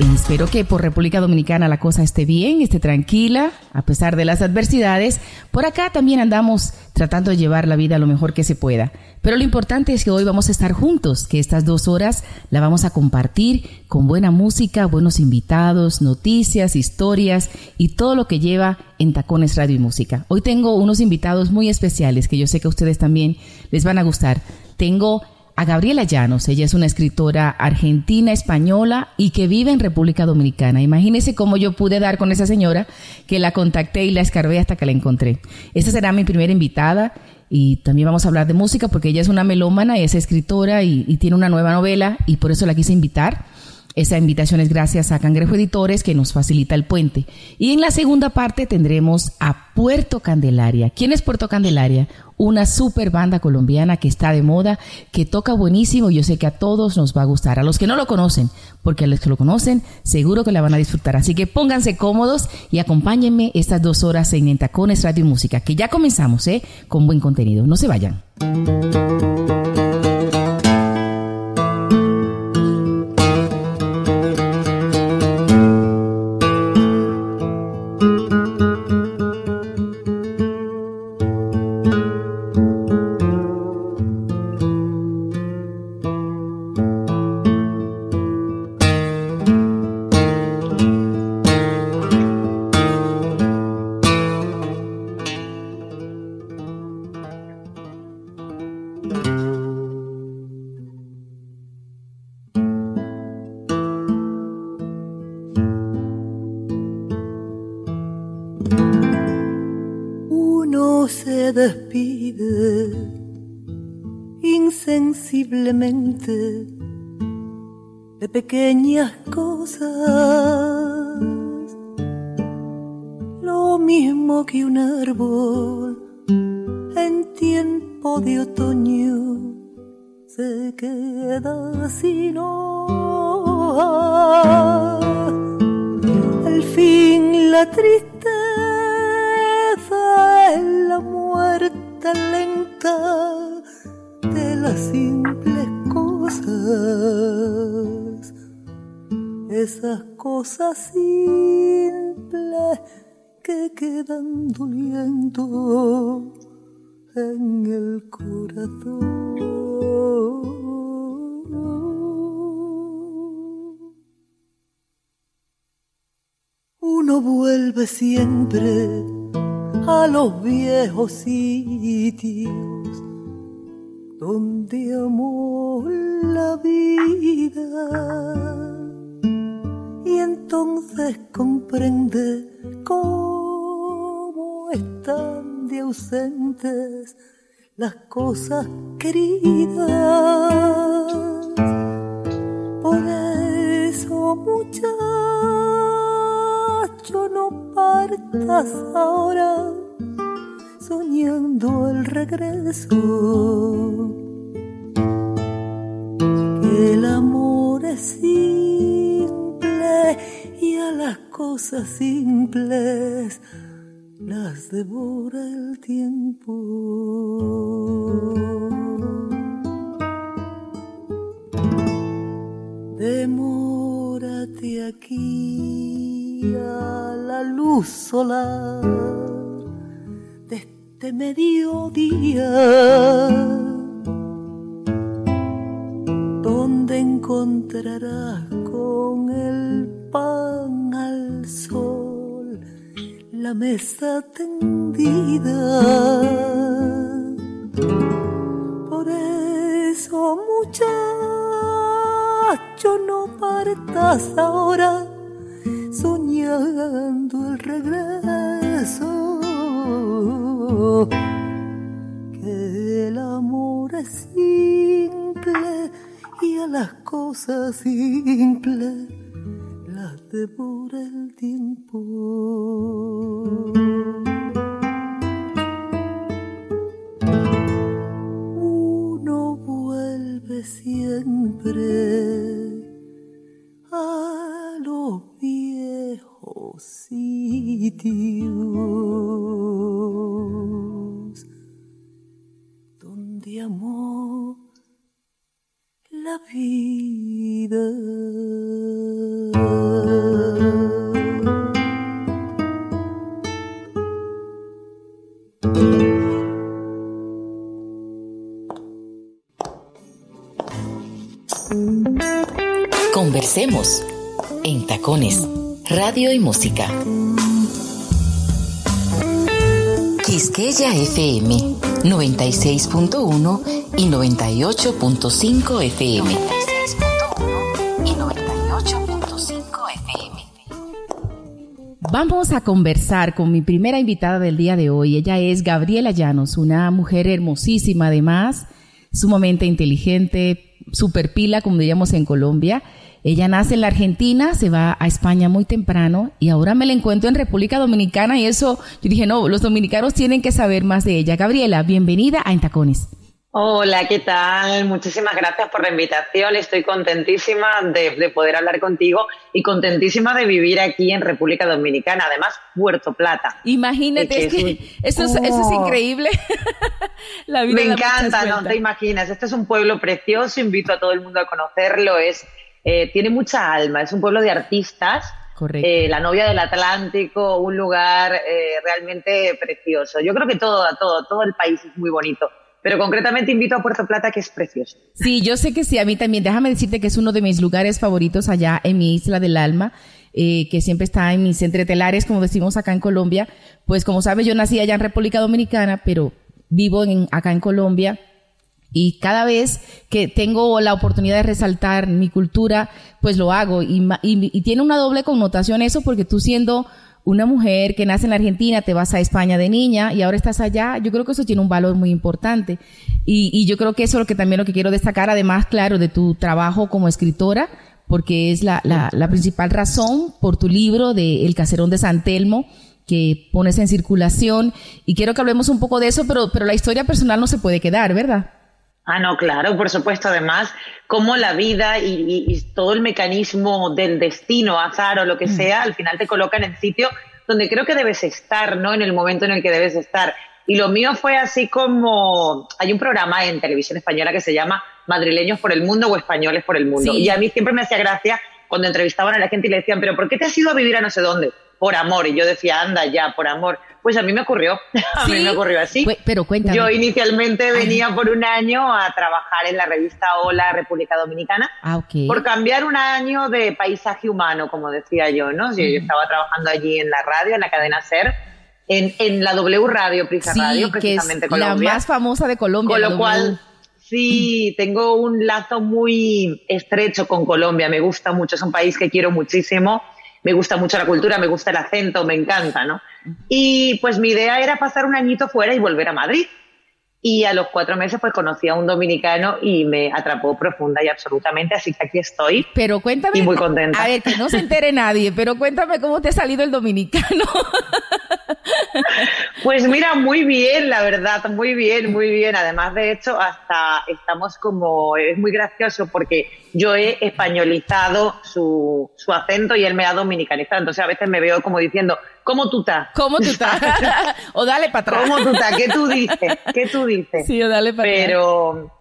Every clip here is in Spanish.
Espero que por República Dominicana la cosa esté bien, esté tranquila, a pesar de las adversidades. Por acá también andamos tratando de llevar la vida lo mejor que se pueda. Pero lo importante es que hoy vamos a estar juntos, que estas dos horas la vamos a compartir con buena música, buenos invitados, noticias, historias y todo lo que lleva en Tacones Radio y Música. Hoy tengo unos invitados muy especiales que yo sé que a ustedes también les van a gustar. Tengo a Gabriela Llanos. Ella es una escritora argentina, española y que vive en República Dominicana. Imagínese cómo yo pude dar con esa señora que la contacté y la escarbé hasta que la encontré. Esa será mi primera invitada y también vamos a hablar de música porque ella es una melómana y es escritora y, y tiene una nueva novela y por eso la quise invitar. Esa invitación es gracias a Cangrejo Editores que nos facilita el puente. Y en la segunda parte tendremos a Puerto Candelaria. ¿Quién es Puerto Candelaria? Una super banda colombiana que está de moda, que toca buenísimo. Yo sé que a todos nos va a gustar. A los que no lo conocen, porque a los que lo conocen, seguro que la van a disfrutar. Así que pónganse cómodos y acompáñenme estas dos horas en Entacones Radio Música, que ya comenzamos, ¿eh? Con buen contenido. No se vayan. Pequeñas cosas, lo mismo que un árbol en tiempo de otoño se queda sin hojas. Al fin la tristeza es la muerte lenta de las simples cosas, esas cosas simples que quedan doliendo en el corazón. Uno vuelve siempre a los viejos sitios donde amó la vida entonces comprende cómo están de ausentes las cosas queridas. Por eso muchacho no partas ahora soñando el regreso. El amor es las cosas simples las devora el tiempo. Demórate aquí a la luz solar de mediodía, donde encontrarás con el pan al sol la mesa tendida. Por eso, muchacho, no partas ahora soñando el regreso que el amor es simple y a las cosas simples las devora el tiempo. Uno vuelve siempre a los viejos sitios donde amó Conversemos en tacones, radio y música. Quisqueya FM 96.1 y 98.5 FM. 96.1 y 98.5 FM. Vamos a conversar con mi primera invitada del día de hoy. Ella es Gabriela Llanos, una mujer hermosísima además, sumamente inteligente, super pila, como diríamos en Colombia. Ella nace en la Argentina, se va a España muy temprano y ahora me la encuentro en República Dominicana y eso, yo dije, no, los dominicanos tienen que saber más de ella. Gabriela, bienvenida a Entacones. Hola, ¿qué tal? Muchísimas gracias por la invitación. Estoy contentísima de, de, poder hablar contigo y contentísima de vivir aquí en República Dominicana, además Puerto Plata. Imagínate, es que eso, es, eso es increíble. la vida Me encanta, no te imaginas. Este es un pueblo precioso, invito a todo el mundo a conocerlo. Es, eh, tiene mucha alma, es un pueblo de artistas. Eh, la novia del Atlántico, un lugar eh, realmente precioso. Yo creo que todo, todo, todo el país es muy bonito pero concretamente invito a Puerto Plata, que es precioso. Sí, yo sé que sí, a mí también. Déjame decirte que es uno de mis lugares favoritos allá en mi isla del alma. Eh, que siempre está en mis entretelares, como decimos acá en Colombia. Pues como sabes, yo nací allá en República Dominicana, pero vivo en, acá en Colombia. Y cada vez que tengo la oportunidad de resaltar mi cultura, pues lo hago. Y, tiene una doble connotación eso, porque tú siendo una mujer que nace en la Argentina, te vas a España de niña y ahora estás allá, yo creo que eso tiene un valor muy importante. Y, yo creo que eso es lo que también lo que quiero destacar, además, claro, de tu trabajo como escritora, porque es la, la, la principal razón por tu libro de El Caserón de San Telmo, que pones en circulación. Y quiero que hablemos un poco de eso, pero, pero la historia personal no se puede quedar, ¿verdad? Ah, no, claro, por supuesto. Además, cómo la vida y, y, y, todo el mecanismo del destino, azar o lo que mm. sea, al final te coloca en el sitio donde creo que debes estar, ¿no? En el momento en el que debes estar. Y lo mío fue así como, hay un programa en televisión española que se llama Madrileños por el Mundo o Españoles por el Mundo. Sí. Y a mí siempre me hacía gracia cuando entrevistaban a la gente y le decían, pero ¿por qué te has ido a vivir a no sé dónde? Por amor. Y yo decía, anda ya, por amor. Pues a mí me ocurrió, a ¿Sí? mí me ocurrió así. Pero cuéntame. Yo inicialmente venía por un año a trabajar en la revista Hola República Dominicana ah, okay. por cambiar un año de paisaje humano, como decía yo, ¿no? Yo, yo estaba trabajando allí en la radio, en la cadena SER, en, en la W Radio, Prisa sí, Radio, precisamente que es Colombia. La más famosa de Colombia. Con lo cual, sí, tengo un lazo muy estrecho con Colombia, me gusta mucho, es un país que quiero muchísimo me gusta mucho la cultura, me gusta el acento, me encanta, ¿no? Y pues mi idea era pasar un añito fuera y volver a Madrid. Y a los cuatro meses pues conocí a un dominicano y me atrapó profunda y absolutamente, así que aquí estoy. Pero cuéntame. Y muy contenta. A ver, que no se entere nadie, pero cuéntame cómo te ha salido el dominicano. Pues mira, muy bien, la verdad, muy bien, muy bien. Además, de hecho, hasta estamos como, es muy gracioso porque yo he españolizado su, su acento y él me ha dominicanizado. Entonces a veces me veo como diciendo, ¿cómo tú estás? ¿Cómo tú estás? o dale para atrás. ¿Cómo tú estás? ¿Qué tú dices? ¿Qué tú dices? Sí, o dale para atrás. Pero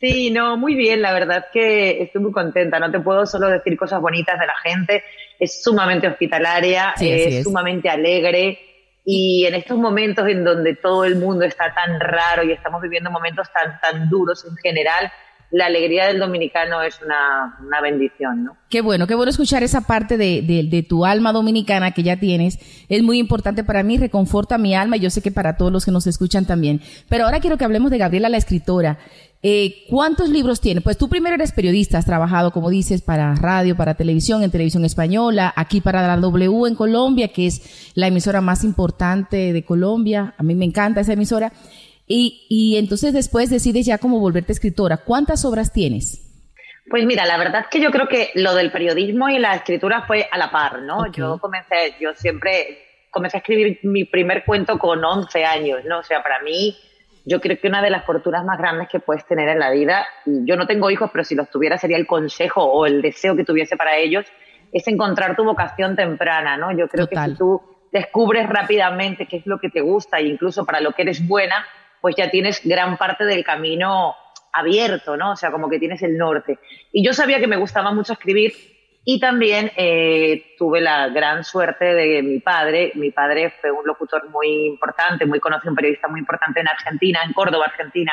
sí, no, muy bien, la verdad es que estoy muy contenta. No te puedo solo decir cosas bonitas de la gente. Es sumamente hospitalaria, sí, es, es sumamente alegre. Y en estos momentos en donde todo el mundo está tan raro y estamos viviendo momentos tan, tan duros en general, la alegría del dominicano es una, una, bendición, ¿no? Qué bueno, qué bueno escuchar esa parte de, de, tu alma dominicana que ya tienes. Es muy importante para mí, reconforta mi alma y yo sé que para todos los que nos escuchan también. Pero ahora quiero que hablemos de Gabriela, la escritora. Eh, ¿Cuántos libros tiene? Pues tú primero eres periodista, has trabajado, como dices, para radio, para televisión, en televisión española, aquí para la W en Colombia, que es la emisora más importante de Colombia. A mí me encanta esa emisora. Y, y entonces después decides ya como volverte escritora. ¿Cuántas obras tienes? Pues mira, la verdad es que yo creo que lo del periodismo y la escritura fue a la par, ¿no? Yo comencé, yo siempre comencé a escribir mi primer cuento con 11 años, ¿no? O sea, para mí, yo creo que una de las fortunas más grandes que puedes tener en la vida, yo no tengo hijos, pero si los tuviera sería el consejo o el deseo que tuviese para ellos, es encontrar tu vocación temprana, ¿no? Yo creo que si tú descubres rápidamente qué es lo que te gusta e incluso para lo que eres buena, pues ya tienes gran parte del camino abierto, ¿no? O sea, como que tienes el norte. Y yo sabía que me gustaba mucho escribir y también eh, tuve la gran suerte de mi padre. Mi padre fue un locutor muy importante, muy conocido, un periodista muy importante en Argentina, en Córdoba, Argentina.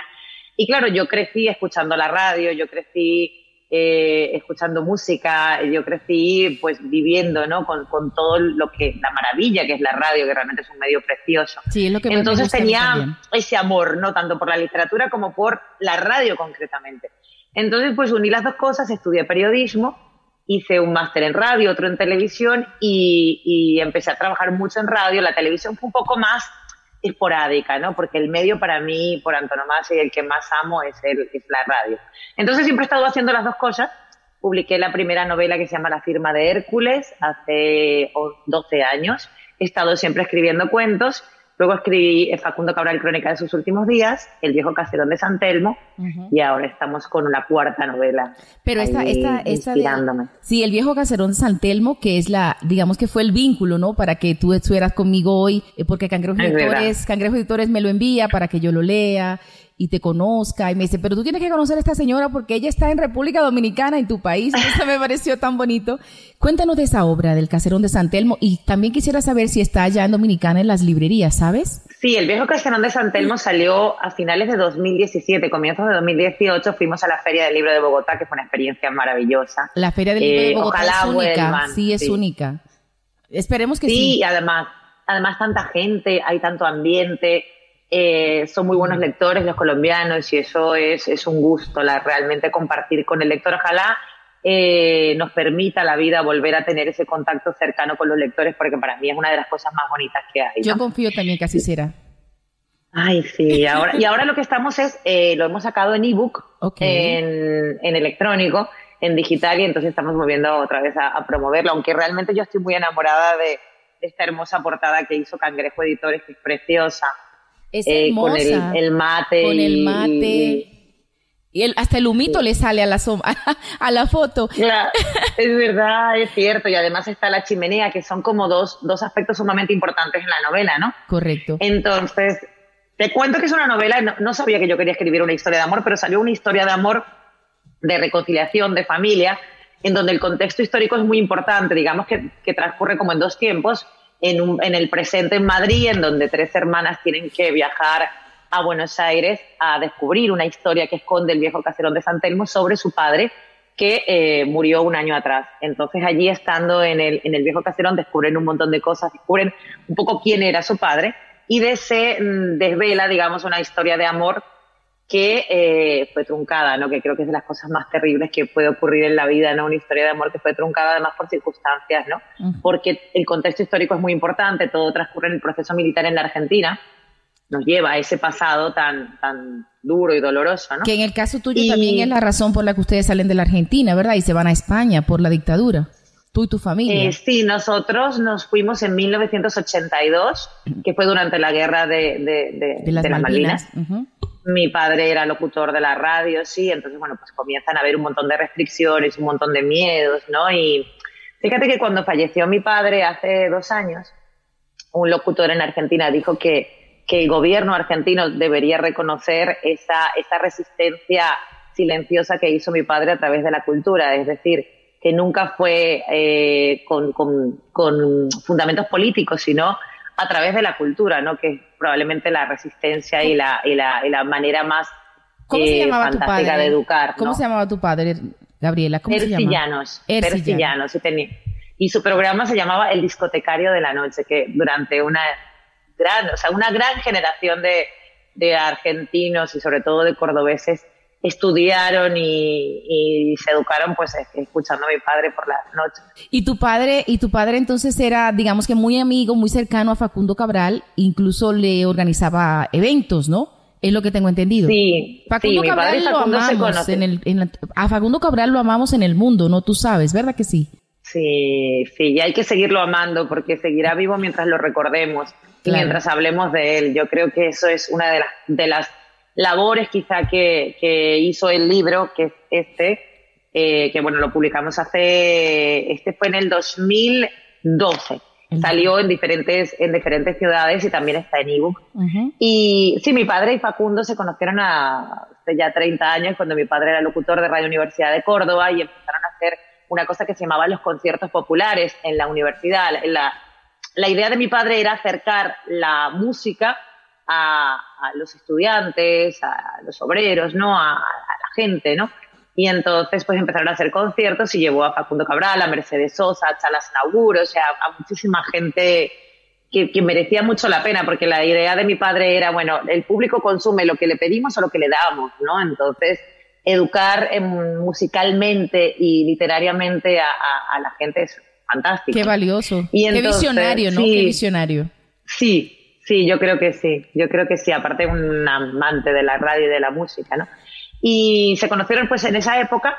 Y claro, yo crecí escuchando la radio, yo crecí eh, escuchando música, yo crecí pues viviendo, ¿no? Con, con, todo lo que, la maravilla que es la radio, que realmente es un medio precioso. Sí, es lo que Entonces tenía ese amor, ¿no? Tanto por la literatura como por la radio concretamente. Entonces pues uní las dos cosas, estudié periodismo, hice un máster en radio, otro en televisión y, y empecé a trabajar mucho en radio. La televisión fue un poco más esporádica, ¿no? Porque el medio para mí, por antonomasia, y el que más amo es, el, es la radio. Entonces siempre he estado haciendo las dos cosas. Publiqué la primera novela que se llama La firma de Hércules hace 12 años. He estado siempre escribiendo cuentos Luego escribí Facundo Cabral Crónica de sus últimos días, El viejo caserón de San Telmo, y ahora estamos con la cuarta novela. Pero esta, esta, esta inspirándome. sí, El viejo caserón de San Telmo, que es la, digamos que fue el vínculo, ¿no? Para que tú estuvieras conmigo hoy, eh, porque Cangrejo Editores, Cangrejo Editores me lo envía para que yo lo lea y te conozca y me dice, pero tú tienes que conocer a esta señora porque ella está en República Dominicana, en tu país. Eso me pareció tan bonito. Cuéntanos de esa obra del Caserón de San Telmo y también quisiera saber si está allá en Dominicana en las librerías, ¿sabes? Sí, el viejo Caserón de San Telmo salió a finales de 2017, comienzos de 2018 fuimos a la Feria del Libro de Bogotá, que fue una experiencia maravillosa. La Feria del Libro de eh, Bogotá es única, sí, es única. Esperemos que sí. Sí, y además, además tanta gente, hay tanto ambiente, eh, son muy buenos lectores los colombianos y eso es, es un gusto, la, realmente compartir con el lector. Ojalá eh, nos permita la vida volver a tener ese contacto cercano con los lectores, porque para mí es una de las cosas más bonitas que hay. Yo confío también que así será. Ay, sí, ahora, y ahora lo que estamos es, eh, lo hemos sacado en ebook, en, en, electrónico, en digital, y entonces estamos moviendo otra vez a, a promoverlo, aunque realmente yo estoy muy enamorada de esta hermosa portada que hizo Cangrejo Editores, que es preciosa. Es eh, Con el, mate. Con el mate. Y, el, hasta el humito le sale a la, a la foto. es verdad, es cierto. Y además está la chimenea, que son como dos, dos aspectos sumamente importantes en la novela, ¿no? Correcto. Entonces, te cuento que es una novela, no, sabía que yo quería escribir una historia de amor, pero salió una historia de amor, de reconciliación, de familia, en donde el contexto histórico es muy importante, digamos que, que transcurre como en dos tiempos en, el presente en Madrid, en donde tres hermanas tienen que viajar a Buenos Aires a descubrir una historia que esconde el viejo caserón de San Telmo sobre su padre que eh, murió un año atrás. Entonces allí estando en el, en el viejo caserón descubren un montón de cosas, descubren un poco quién era su padre y de se mm, desvela, digamos, una historia de amor que eh, fue truncada, ¿no? Que creo que es de las cosas más terribles que puede ocurrir en la vida, ¿no? Una historia de amor que fue truncada además por circunstancias, ¿no? Porque el contexto histórico es muy importante, todo transcurre en el proceso militar en la Argentina, nos lleva a ese pasado tan, tan duro y doloroso, ¿no? Que en el caso tuyo también es la razón por la que ustedes salen de la Argentina, ¿verdad? Y se van a España por la dictadura. Tú y tu familia. Eh, sí, nosotros nos fuimos en 1982, que fue durante la guerra de, de, las, Malvinas mi padre era locutor de la radio, sí, entonces, bueno, pues comienzan a haber un montón de restricciones, un montón de miedos, ¿no? Y fíjate que cuando falleció mi padre hace dos años, un locutor en Argentina dijo que, que el gobierno argentino debería reconocer esa, esa resistencia silenciosa que hizo mi padre a través de la cultura, es decir, que nunca fue eh, con, con, con fundamentos políticos, sino a través de la cultura, ¿no? Que probablemente la resistencia y la, y la, y la manera más ¿Cómo se eh, llamaba tu padre? de educar. ¿Cómo se llamaba tu padre, Gabriela? ¿Cómo se llama? Ercillanos. Y, y su programa se llamaba El Discotecario de la Noche, que durante una gran, o sea, una gran generación de, de argentinos y sobre todo de cordobeses estudiaron y, se educaron pues escuchando a mi padre por las noches. Y tu padre, y tu padre entonces era, digamos que muy amigo, muy cercano a Facundo Cabral, incluso le organizaba eventos, ¿no? Es lo que tengo entendido. Sí, Facundo sí, Cabral mi padre lo Facundo amamos en el, en la- a Facundo Cabral lo amamos en el mundo, ¿no? Tú sabes, ¿verdad que sí? Sí, sí, y hay que seguirlo amando porque seguirá vivo mientras lo recordemos y mientras hablemos de él. Yo creo que eso es una de las, de las labores quizá que, que hizo el libro, que es este, eh, que bueno, lo publicamos hace, este fue en el 2012. El- Salió en diferentes, en diferentes ciudades y también está en ebook. Ujú. Y sí, mi padre y Facundo se conocieron a- hace ya 30 años, cuando mi padre era locutor de Radio Universidad de Córdoba y empezaron a hacer una cosa que se llamaba los conciertos populares en la universidad. La, la idea de mi padre era acercar la música a, a los estudiantes, a los obreros, ¿no? A, a la gente, ¿no? Y entonces pues empezaron a hacer conciertos y llevó a Facundo Cabral, a Mercedes Sosa, a Chalas Nauguro, o sea, a muchísima gente que, que merecía mucho la pena, porque la idea de mi padre era, bueno, el público consume lo que le pedimos o lo que le damos, ¿no? Entonces, educar musicalmente y literariamente a, a- a la gente es fantástico. Qué valioso. Y Qué visionario, ¿no? sí. Qué visionario. Sí, sí, yo creo que sí, yo creo que sí, aparte un amante de la radio y de la música, ¿no? Y se conocieron pues en esa época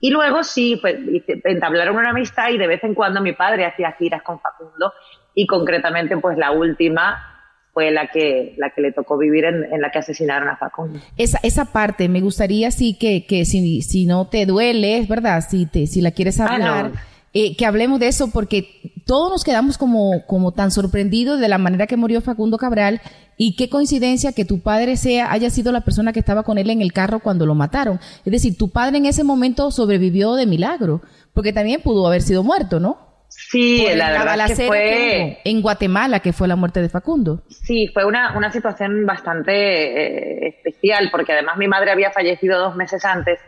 y luego sí, pues entablaron una amistad y de vez en cuando mi padre hacía giras con Facundo y concretamente pues la última fue la que, la que le tocó vivir en, en la que asesinaron a Facundo. Esa, esa parte me gustaría sí que, que si, si no te duele, es verdad, si te, si la quieres Ah, hablar, no. Eh, que hablemos de eso porque todos nos quedamos como, como tan sorprendidos de la manera que murió Facundo Cabral y qué coincidencia que tu padre sea, haya sido la persona que estaba con él en el carro cuando lo mataron. Es decir, tu padre en ese momento sobrevivió de milagro, porque también pudo haber sido muerto, ¿no? Sí, Por la verdad es que fue... que en Guatemala, que fue la muerte de Facundo. Sí, fue una, una situación bastante eh, especial, porque además mi madre había fallecido dos meses antes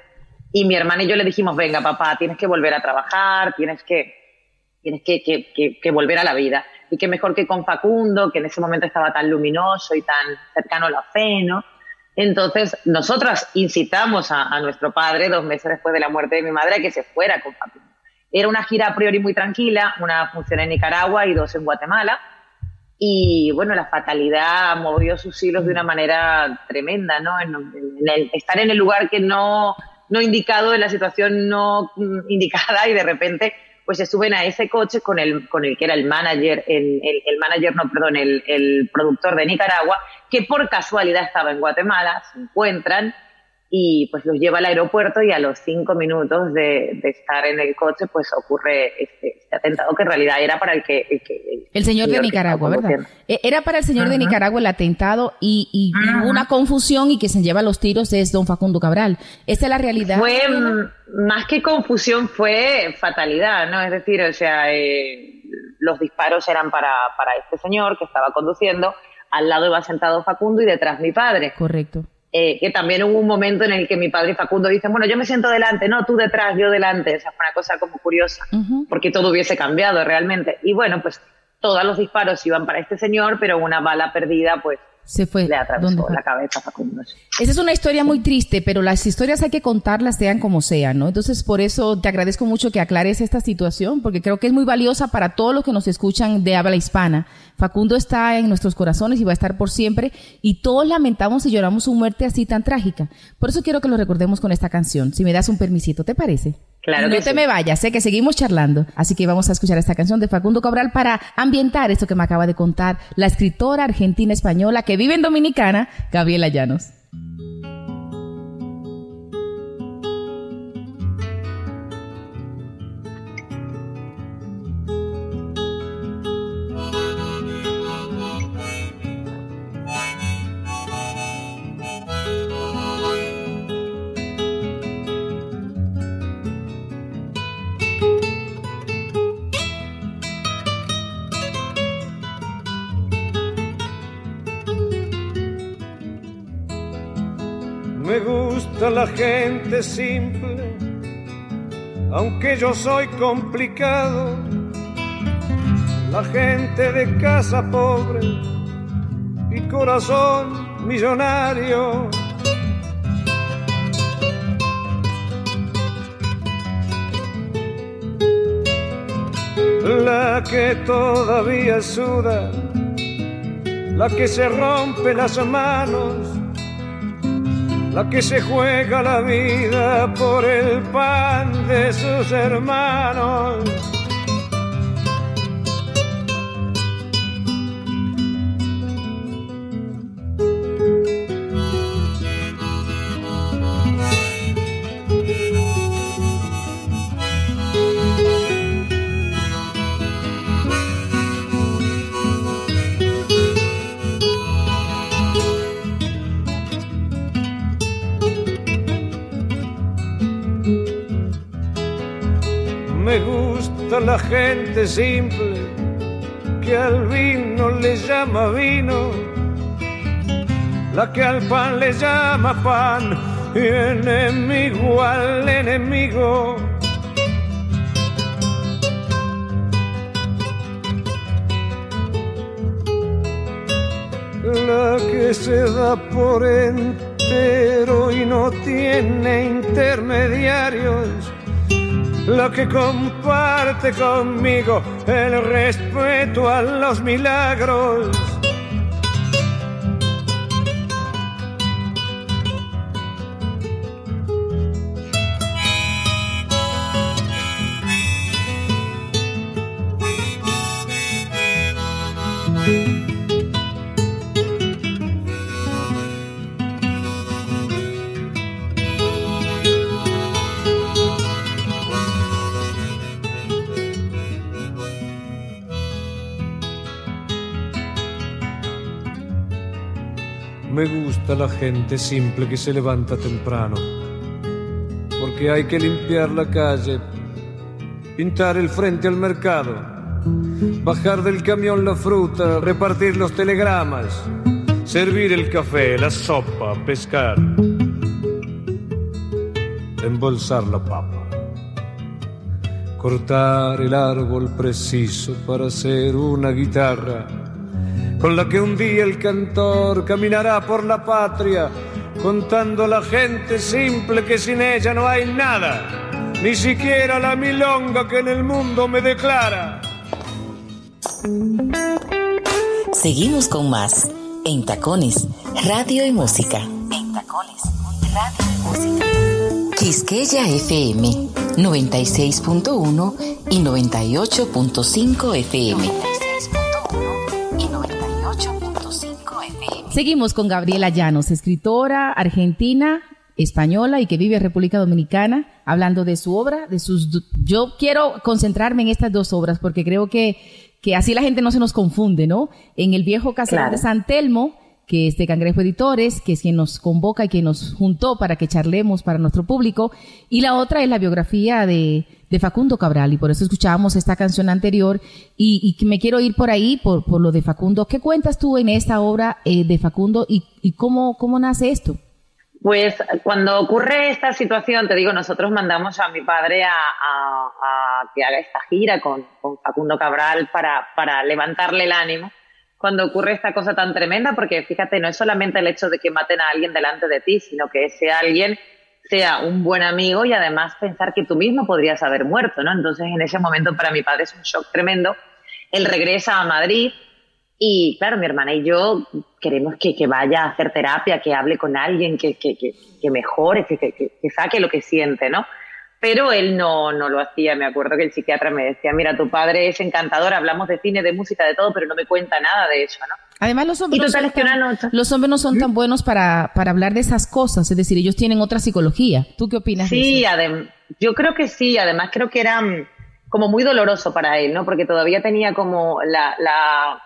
y mi hermana y yo le dijimos, venga papá, tienes que volver a trabajar, tienes que, tienes que, que, que- que volver a la vida. Y qué mejor que con Facundo, que en ese momento estaba tan luminoso y tan cercano a la fe, ¿no? Entonces, nosotras incitamos a, a nuestro padre, dos meses después de la muerte de mi madre, a que se fuera con Facundo. Era una gira a priori muy tranquila, una función en Nicaragua y dos en Guatemala. Y bueno, la fatalidad movió sus hilos de una manera tremenda, ¿no? En, en el- estar en el lugar que no, no indicado, en la situación no mm, indicada y de repente pues se suben a ese coche con el, con el que era el manager, el, el, el manager, no, perdón, el, el productor de Nicaragua, que por casualidad estaba en Guatemala, se encuentran y pues los lleva al aeropuerto y a los cinco minutos de, de estar en el coche pues ocurre este, este atentado que en realidad era para el que... El, que- El señor de Nicaragua, ¿verdad? Eh, Era para el señor de. Nicaragua el atentado y, y hubo una confusión y que se lleva los tiros es don Facundo Cabral. Esa es la realidad. Fue mm, más que confusión, fue fatalidad, ¿no? Es decir, o sea, eh, los disparos eran para, para este señor que estaba conduciendo, al lado iba sentado Facundo y detrás mi padre. Correcto. Eh, que también hubo un momento en el que mi padre y Facundo dicen, bueno, yo me siento delante, no, tú detrás, yo delante. O sea, fue una cosa como curiosa, porque todo hubiese cambiado realmente. Y bueno, pues todos los disparos iban para este señor, pero una bala perdida, pues Se fue. le la cabeza Facundo. Esa es una historia muy triste, pero las historias hay que contarlas sean como sean, ¿no? Entonces, por eso te agradezco mucho que aclares esta situación, porque creo que es muy valiosa para todos los que nos escuchan de habla hispana. Facundo está en nuestros corazones y va a estar por siempre, y todos lamentamos y lloramos su muerte así tan trágica. Por eso quiero que lo recordemos con esta canción, si me das un permisito, ¿te parece? Claro no que te sí. me vayas, sé que seguimos charlando. Así que vamos a escuchar esta canción de Facundo Cabral para ambientar esto que me acaba de contar la escritora argentina española que vive en Dominicana, Gabriela Llanos. Me gusta la gente simple, aunque yo soy complicado. La gente de casa pobre y corazón millonario. La que todavía suda, la que se rompe las manos la que se juega la vida por el pan de sus hermanos. La gente simple que al vino le llama vino, la que al pan le llama pan y enemigo al enemigo. La que se da por entero y no tiene intermediarios lo que comparte conmigo el respeto a los milagros. La gente simple que se levanta temprano, porque hay que limpiar la calle, pintar el frente al mercado, bajar del camión la fruta, repartir los telegramas, servir el café, la sopa, pescar, embolsar la papa, cortar el árbol preciso para hacer una guitarra con la que un día el cantor caminará por la patria, contando a la gente simple que sin ella no hay nada, ni siquiera la milonga que en el mundo me declara. Seguimos con más en Tacones, Radio y Música. En Tacones, Radio y Música. Quisqueya FM 96.1 y 98.5 FM. Seguimos con Gabriela Llanos, escritora argentina, española y que vive en República Dominicana, hablando de su obra, de sus... Yo quiero concentrarme en estas dos obras porque creo que, que así la gente no se nos confunde, ¿no? En El viejo casero de San Telmo, que es de Cangrejo Editores, que es quien nos convoca y quien nos juntó para que charlemos para nuestro público, y la otra es la biografía de, Facundo Cabral y por eso escuchábamos esta canción anterior y, y me quiero ir por ahí, por, por, lo de Facundo. ¿Qué cuentas tú en esta obra eh, de Facundo y, y, cómo, cómo nace esto? Pues cuando ocurre esta situación, te digo, nosotros mandamos a mi padre a, a, a que haga esta gira con, con Facundo Cabral para, para levantarle el ánimo cuando ocurre esta cosa tan tremenda, porque fíjate, no es solamente el hecho de que maten a alguien delante de ti, sino que ese alguien sea un buen amigo y además pensar que tú mismo podrías haber muerto, ¿no? Entonces, en ese momento para mi padre es un shock tremendo. Él regresa a Madrid y, claro, mi hermana y yo queremos que, vaya a hacer terapia, que hable con alguien, que, que, que mejore, que, que, saque lo que siente, ¿no? Pero él no, no lo hacía. Me acuerdo que el psiquiatra me decía, mira, tu padre es encantador, hablamos de cine, de música, de todo, pero no me cuenta nada de eso, ¿no? Además, los hombres, no son, tan, los hombres no son tan ¿Mm? buenos para, para hablar de esas cosas, es decir, ellos tienen otra psicología. ¿Tú qué opinas? Sí, de eso? yo creo que sí, además creo que era mm, como muy doloroso para él, ¿no? Porque todavía tenía como la, la...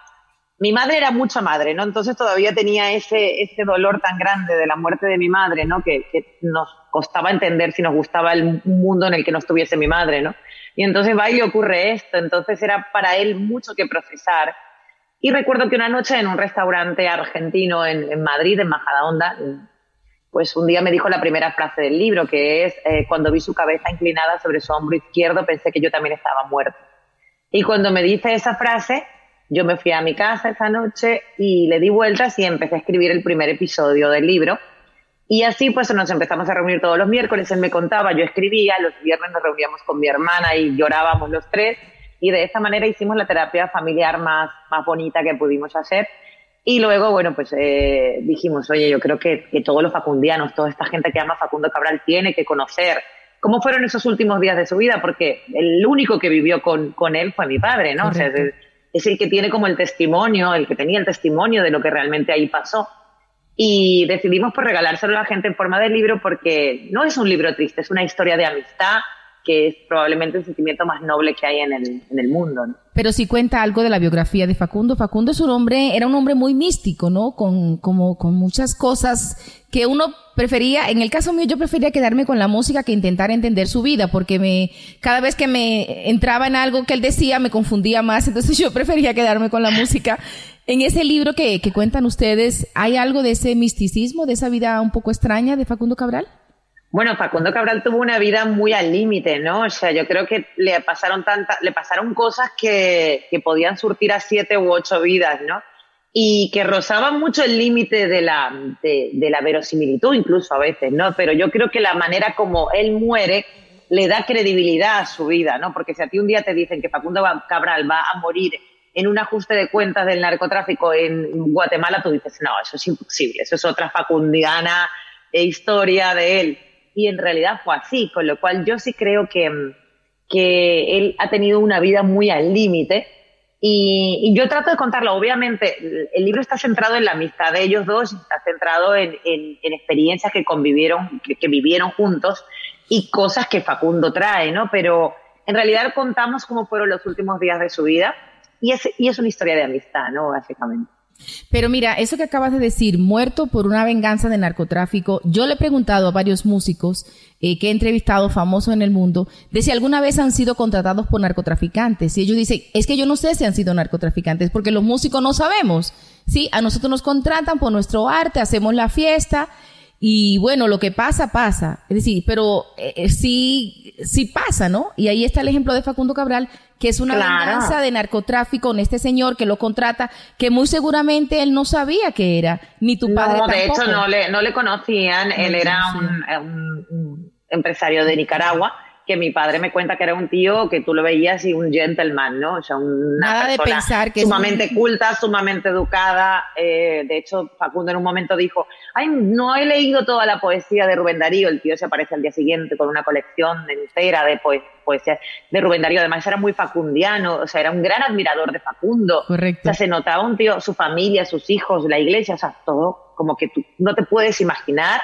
Mi madre era mucha madre, ¿no? Entonces todavía tenía ese, ese dolor tan grande de la muerte de mi madre, ¿no? Que, nos costaba entender si nos gustaba el mundo en el que no estuviese mi madre, ¿no? Y entonces va y ocurre esto, entonces era para él mucho que procesar y recuerdo que una noche en un restaurante argentino en, Madrid, en Majadahonda, pues un día me dijo la primera frase del libro, que es, eh, cuando vi su cabeza inclinada sobre su hombro izquierdo, pensé que yo también estaba muerto. Y cuando me dice esa frase, yo me fui a mi casa esa noche y le di vueltas y empecé a escribir el primer episodio del libro. Y así pues nos empezamos a reunir todos los miércoles, él me contaba, yo escribía, los viernes nos reuníamos con mi hermana y llorábamos los tres y de esta manera hicimos la terapia familiar más, más bonita que pudimos hacer. Y luego, bueno, pues eh, dijimos, oye, yo creo que, que, todos los facundianos, toda esta gente que ama Facundo Cabral tiene que conocer cómo fueron esos últimos días de su vida, porque el único que vivió con, con él fue mi padre, ¿no? O sea, es, el que tiene como el testimonio, el que tenía el testimonio de lo que realmente ahí pasó. Y decidimos por regalárselo a la gente en forma de libro porque no es un libro triste, es una historia de amistad, que es probablemente el sentimiento más noble que hay en el, mundo. Pero si cuenta algo de la biografía de Facundo. Facundo es un hombre, era un hombre muy místico, ¿no? Con, como, con muchas cosas que uno prefería, en el caso mío yo prefería quedarme con la música que intentar entender su vida, porque me, cada vez que me entraba en algo que él decía me confundía más, entonces yo prefería quedarme con la música. En ese libro que, que cuentan ustedes, ¿hay algo de ese misticismo, de esa vida un poco extraña de Facundo Cabral? Bueno, Facundo Cabral tuvo una vida muy al límite, ¿no? O sea, yo creo que le pasaron tantas, le pasaron cosas que, que, podían surtir a siete u ocho vidas, ¿no? Y que rozaban mucho el límite de la, de, de, la verosimilitud, incluso a veces, ¿no? Pero yo creo que la manera como él muere le da credibilidad a su vida, ¿no? Porque si a ti un día te dicen que Facundo Cabral va a morir en un ajuste de cuentas del narcotráfico en Guatemala, tú dices, no, eso es imposible, eso es otra facundiana historia de él y en realidad fue así, con lo cual yo sí creo que, que él ha tenido una vida muy al límite y, yo trato de contarlo. Obviamente, el libro está centrado en la amistad de ellos dos, está centrado en, en, en experiencias que convivieron, que, que, vivieron juntos y cosas que Facundo trae, ¿no? Pero en realidad contamos cómo fueron los últimos días de su vida y es, y es una historia de amistad, ¿no? Básicamente. Pero mira, eso que acabas de decir, muerto por una venganza de narcotráfico, yo le he preguntado a varios músicos eh, que he entrevistado famosos en el mundo de si alguna vez han sido contratados por narcotraficantes. Y ellos dicen, es que yo no sé si han sido narcotraficantes, porque los músicos no sabemos. Sí, a nosotros nos contratan por nuestro arte, hacemos la fiesta y bueno, lo que pasa, pasa. Es decir, pero eh, sí, sí pasa, ¿no? Y ahí está el ejemplo de Facundo Cabral, que es una claro. venganza de narcotráfico con este señor que lo contrata, que muy seguramente él no sabía que era, ni tu padre no, tampoco. de hecho no le, no le conocían, él era un, un, un empresario de Nicaragua que mi padre me cuenta que era un tío que tú lo veías y un gentleman, ¿no? O sea, una Nada persona de pensar que sumamente es un... culta, sumamente educada. Eh, de hecho, Facundo en un momento dijo, ay, no he leído toda la poesía de Rubén Darío. El tío se aparece al día siguiente con una colección entera de po poesía de Rubén Darío. Además, era muy facundiano, o sea, era un gran admirador de Facundo. Correcto. O sea, se notaba un tío, su familia, sus hijos, la iglesia, o sea, todo como que tú no te puedes imaginar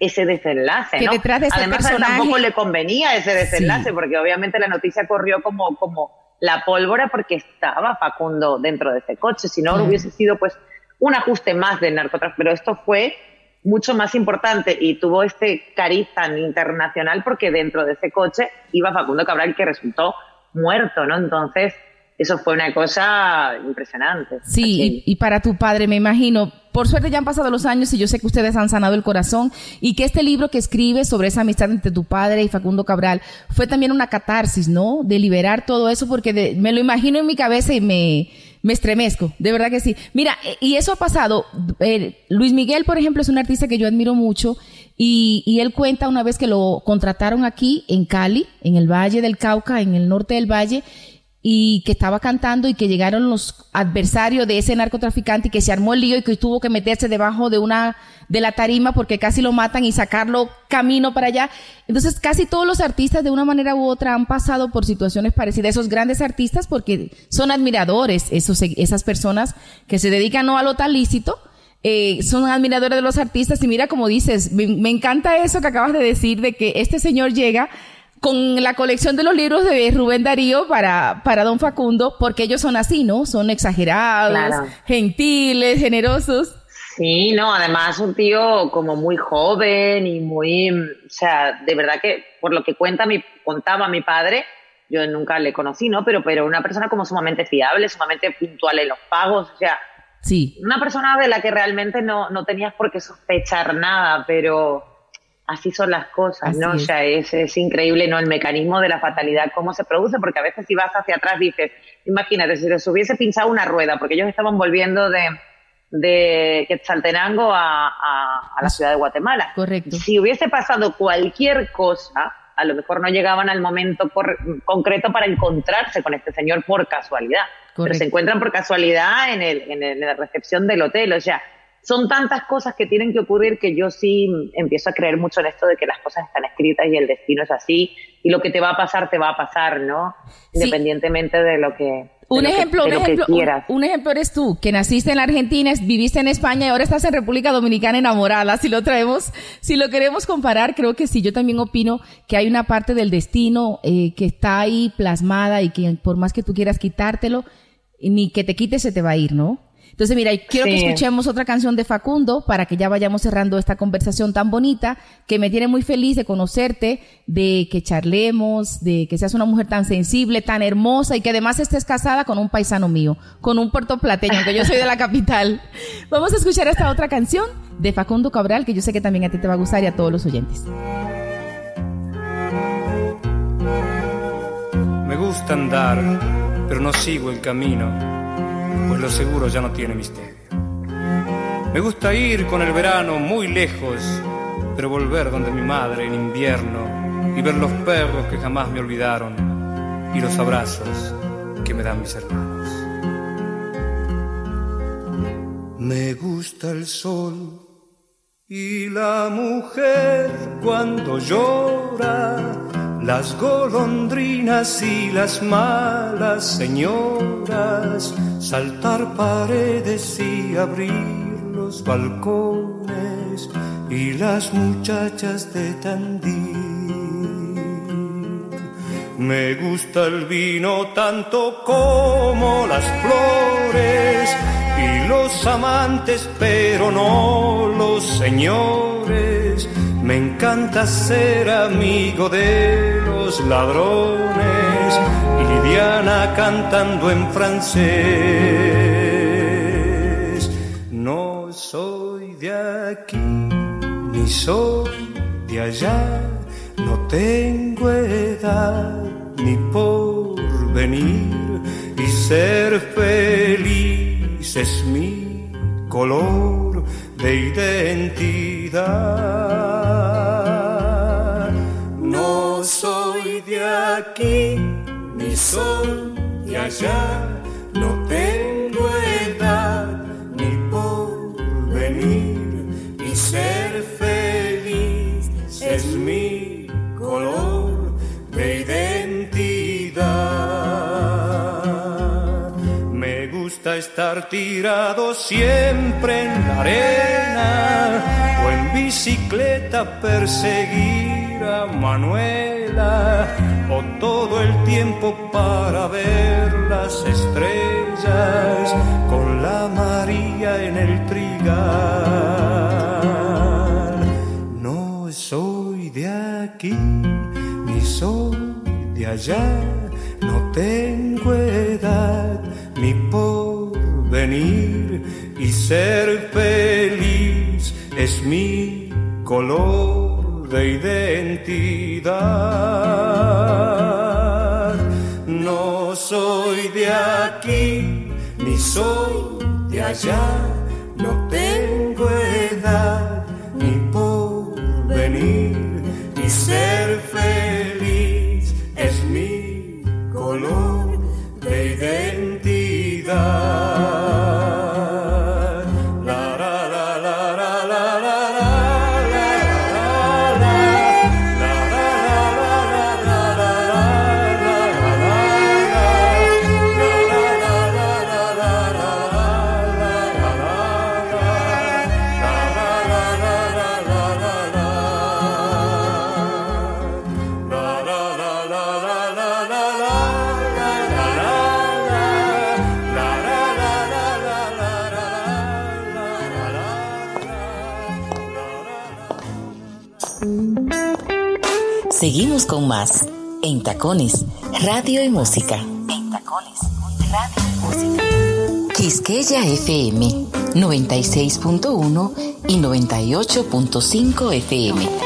ese desenlace, que ¿no? detrás de ese Además, personaje... tampoco le convenía ese desenlace, sí. porque obviamente la noticia corrió como, como la pólvora porque estaba Facundo dentro de ese coche, si no, sí. hubiese sido pues un ajuste más del narcotráfico, pero esto fue mucho más importante y tuvo este cariz tan internacional porque dentro de ese coche iba Facundo Cabral que resultó muerto, ¿no? Entonces, eso fue una cosa impresionante. Sí, y, y, para tu padre, me imagino, por suerte ya han pasado los años y yo sé que ustedes han sanado el corazón y que este libro que escribes sobre esa amistad entre tu padre y Facundo Cabral fue también una catarsis, ¿no? De liberar todo eso porque de, me lo imagino en mi cabeza y me, me estremezco, de verdad que sí. Mira, y eso ha pasado. Eh, Luis Miguel, por ejemplo, es un artista que yo admiro mucho y, y, él cuenta una vez que lo contrataron aquí en Cali, en el Valle del Cauca, en el norte del Valle, y que estaba cantando y que llegaron los adversarios de ese narcotraficante y que se armó el lío y que tuvo que meterse debajo de una de la tarima porque casi lo matan y sacarlo camino para allá. Entonces, casi todos los artistas de una manera u otra han pasado por situaciones parecidas. Esos grandes artistas porque son admiradores, esos, esas personas que se dedican no a lo tan lícito, eh, son admiradores de los artistas y mira como dices, me, me encanta eso que acabas de decir de que este señor llega con la colección de los libros de Rubén Darío para, para Don Facundo, porque ellos son así, ¿no? Son exagerados, claro. gentiles, generosos. Sí, no, además un tío como muy joven y muy, o sea, de verdad que por lo que cuenta mi, contaba mi padre, yo nunca le conocí, ¿no? Pero, pero una persona como sumamente fiable, sumamente puntual en los pagos, o sea, sí. una persona de la que realmente no, no tenías por qué sospechar nada, pero así son las cosas, así ¿no? Es. Sea, es, es, increíble, ¿no? El mecanismo de la fatalidad, cómo se produce, porque a veces si vas hacia atrás dices, imagínate, si les hubiese pinchado una rueda, porque ellos estaban volviendo de, de Quetzaltenango a, a, a la ciudad de Guatemala. Correcto. Si hubiese pasado cualquier cosa, a lo mejor no llegaban al momento por, concreto para encontrarse con este señor por casualidad. Pero se encuentran por casualidad en, el, en, la recepción del hotel. O sea, son tantas cosas que tienen que ocurrir que yo sí empiezo a creer mucho en esto de que las cosas están escritas y el destino es así y lo que te va a pasar te va a pasar, ¿no? Independientemente de lo que un ejemplo, un ejemplo, un, ejemplo eres tú, que naciste en la Argentina, viviste en España y ahora estás en República Dominicana enamorada. Si lo traemos, si lo queremos comparar, creo que sí. Yo también opino que hay una parte del destino eh, que está ahí plasmada y que por más que tú quieras quitártelo, ni que te quites se te va a ir, ¿no? Entonces, mira, quiero que escuchemos otra canción de Facundo para que ya vayamos cerrando esta conversación tan bonita que me tiene muy feliz de conocerte, de que charlemos, de que seas una mujer tan sensible, tan hermosa y que además estés casada con un paisano mío, con un puertoplateño, que yo soy de la capital. Vamos a escuchar esta otra canción de Facundo Cabral que yo sé que también a ti te va a gustar y a todos los oyentes. Me gusta andar, pero no sigo el camino pues lo seguro ya no tiene misterio. Me gusta ir con el verano muy lejos, pero volver donde mi madre en invierno y ver los perros que jamás me olvidaron y los abrazos que me dan mis hermanos. Me gusta el sol y la mujer cuando llora las golondrinas y las malas señoras, saltar paredes y abrir los balcones y las muchachas de Tandil. Me gusta el vino tanto como las flores y los amantes, pero no los señores me encanta ser amigo de los ladrones y Diana cantando en francés. No soy de aquí, ni soy de allá, no tengo edad ni por venir y ser feliz es mi color de identidad. No soy de aquí, ni soy de allá, no tengo edad ni por venir. Y ser feliz es mi color de identidad. Me gusta estar tirado siempre en la arena bicicleta perseguir Manuela o todo el tiempo para ver las estrellas con la María en el trigal. No soy de aquí ni soy de allá, no tengo edad ni por venir y ser feliz es mi color de identidad. No soy de aquí, ni soy de allá, no tengo edad ni por venir y ser feliz Seguimos con más en Tacones, Radio y Música. En Tacones, Radio y Música. Quisqueya FM 96.1 y 98.5 FM.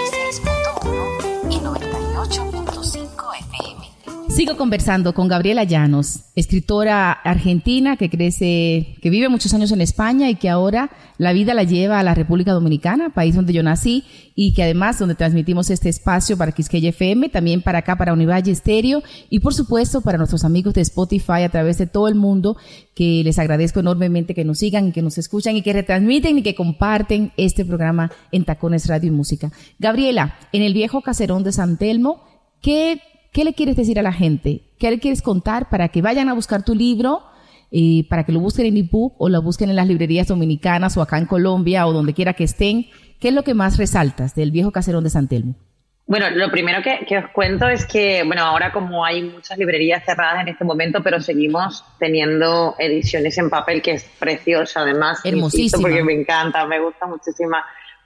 Sigo conversando con Gabriela Llanos, escritora argentina que crece, que vive muchos años en España y que ahora la vida la lleva a la República Dominicana, país donde yo nací y que además donde transmitimos este espacio para Quisqueya FM, también para acá para Univalle Estéreo y por supuesto para nuestros amigos de Spotify a través de todo el mundo que les agradezco enormemente que nos sigan y que nos escuchan y que retransmiten y que comparten este programa en Tacones Radio y Música. Gabriela, en el viejo caserón de San Telmo, ¿qué ¿Qué le quieres decir a la gente? ¿Qué le quieres contar para que vayan a buscar tu libro? y para que lo busquen en ebook o lo busquen en las librerías dominicanas o acá en Colombia o donde quiera que estén. ¿Qué es lo que más resaltas del viejo caserón de San Telmo? Bueno, lo primero que, os cuento es que, bueno, ahora como hay muchas librerías cerradas en este momento, pero seguimos teniendo ediciones en papel, que es preciosa, además. Hermosísima. Porque me encanta, me gusta muchísimo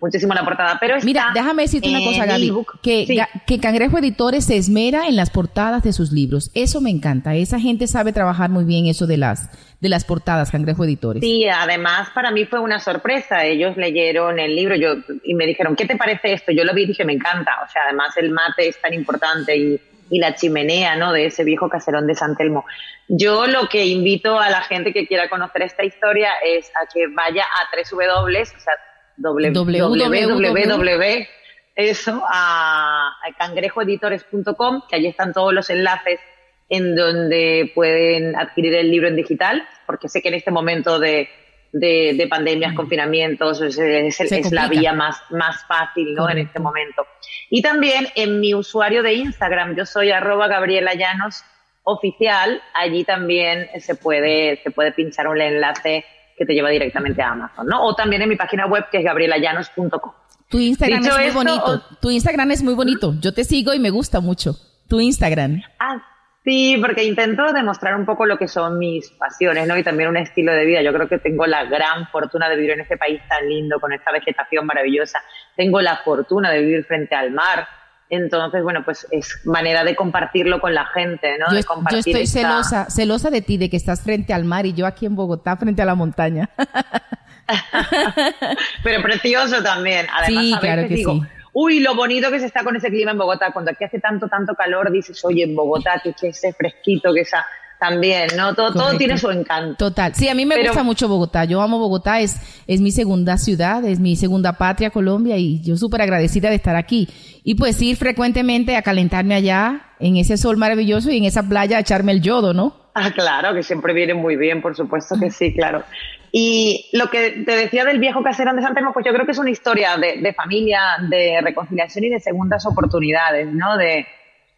muchísimo la portada. Pero Mira, déjame decirte una cosa, Gaby, que, que Cangrejo Editores se esmera en las portadas de sus libros. Eso me encanta. Esa gente sabe trabajar muy bien eso de las, de las portadas, Cangrejo Editores. Sí, además para mí fue una sorpresa. Ellos leyeron el libro yo, y me dijeron, ¿qué te parece esto? Yo lo vi y dije, me encanta. O sea, además el mate es tan importante y, y la chimenea, ¿no? De ese viejo caserón de San Telmo. Yo lo que invito a la gente que quiera conocer esta historia es a que vaya a W, o sea, www, eso, a, cangrejoeditores.com, que allí están todos los enlaces en donde pueden adquirir el libro en digital, porque sé que en este momento de, de, pandemias, mm. confinamientos, es, la vía más, más fácil ¿no? en este momento. Y también en mi usuario de Instagram, yo soy arroba Gabriela Llanos oficial, allí también se puede, se puede pinchar un enlace que te lleva directamente a Amazon, ¿no? O también en mi página web que es gabrielallanos.com. Tu Instagram es muy bonito. Tu Instagram es muy bonito. Yo te sigo y me gusta mucho. Tu Instagram. Ah, sí, porque intento demostrar un poco lo que son mis pasiones, ¿no? Y también un estilo de vida. Yo creo que tengo la gran fortuna de vivir en este país tan lindo, con esta vegetación maravillosa. Tengo la fortuna de vivir frente al mar entonces, bueno, pues es manera de compartirlo con la gente, ¿no? Yo, de compartir yo estoy celosa, celosa de ti, de que estás frente al mar y yo aquí en Bogotá frente a la montaña. Pero precioso también. Además, sí, claro que digo, sí. Uy, lo bonito que se está con ese clima en Bogotá. Cuando aquí hace tanto, tanto calor, dices, oye, en Bogotá, que, que ese fresquito, que esa también, ¿no? Todo, todo tiene su encanto. Total. Sí, a mí me gusta mucho Bogotá. Yo amo Bogotá, es, es mi segunda ciudad, es mi segunda patria, Colombia, y yo súper agradecida de estar aquí. Y pues ir frecuentemente a calentarme allá, en ese sol maravilloso y en esa playa a echarme el yodo, ¿no? Ah, claro, que siempre viene muy bien, por supuesto que sí, claro. Y lo que te decía del viejo caserón de San Telmo, pues yo creo que es una historia de, de familia, de reconciliación y de segundas oportunidades, ¿no? De,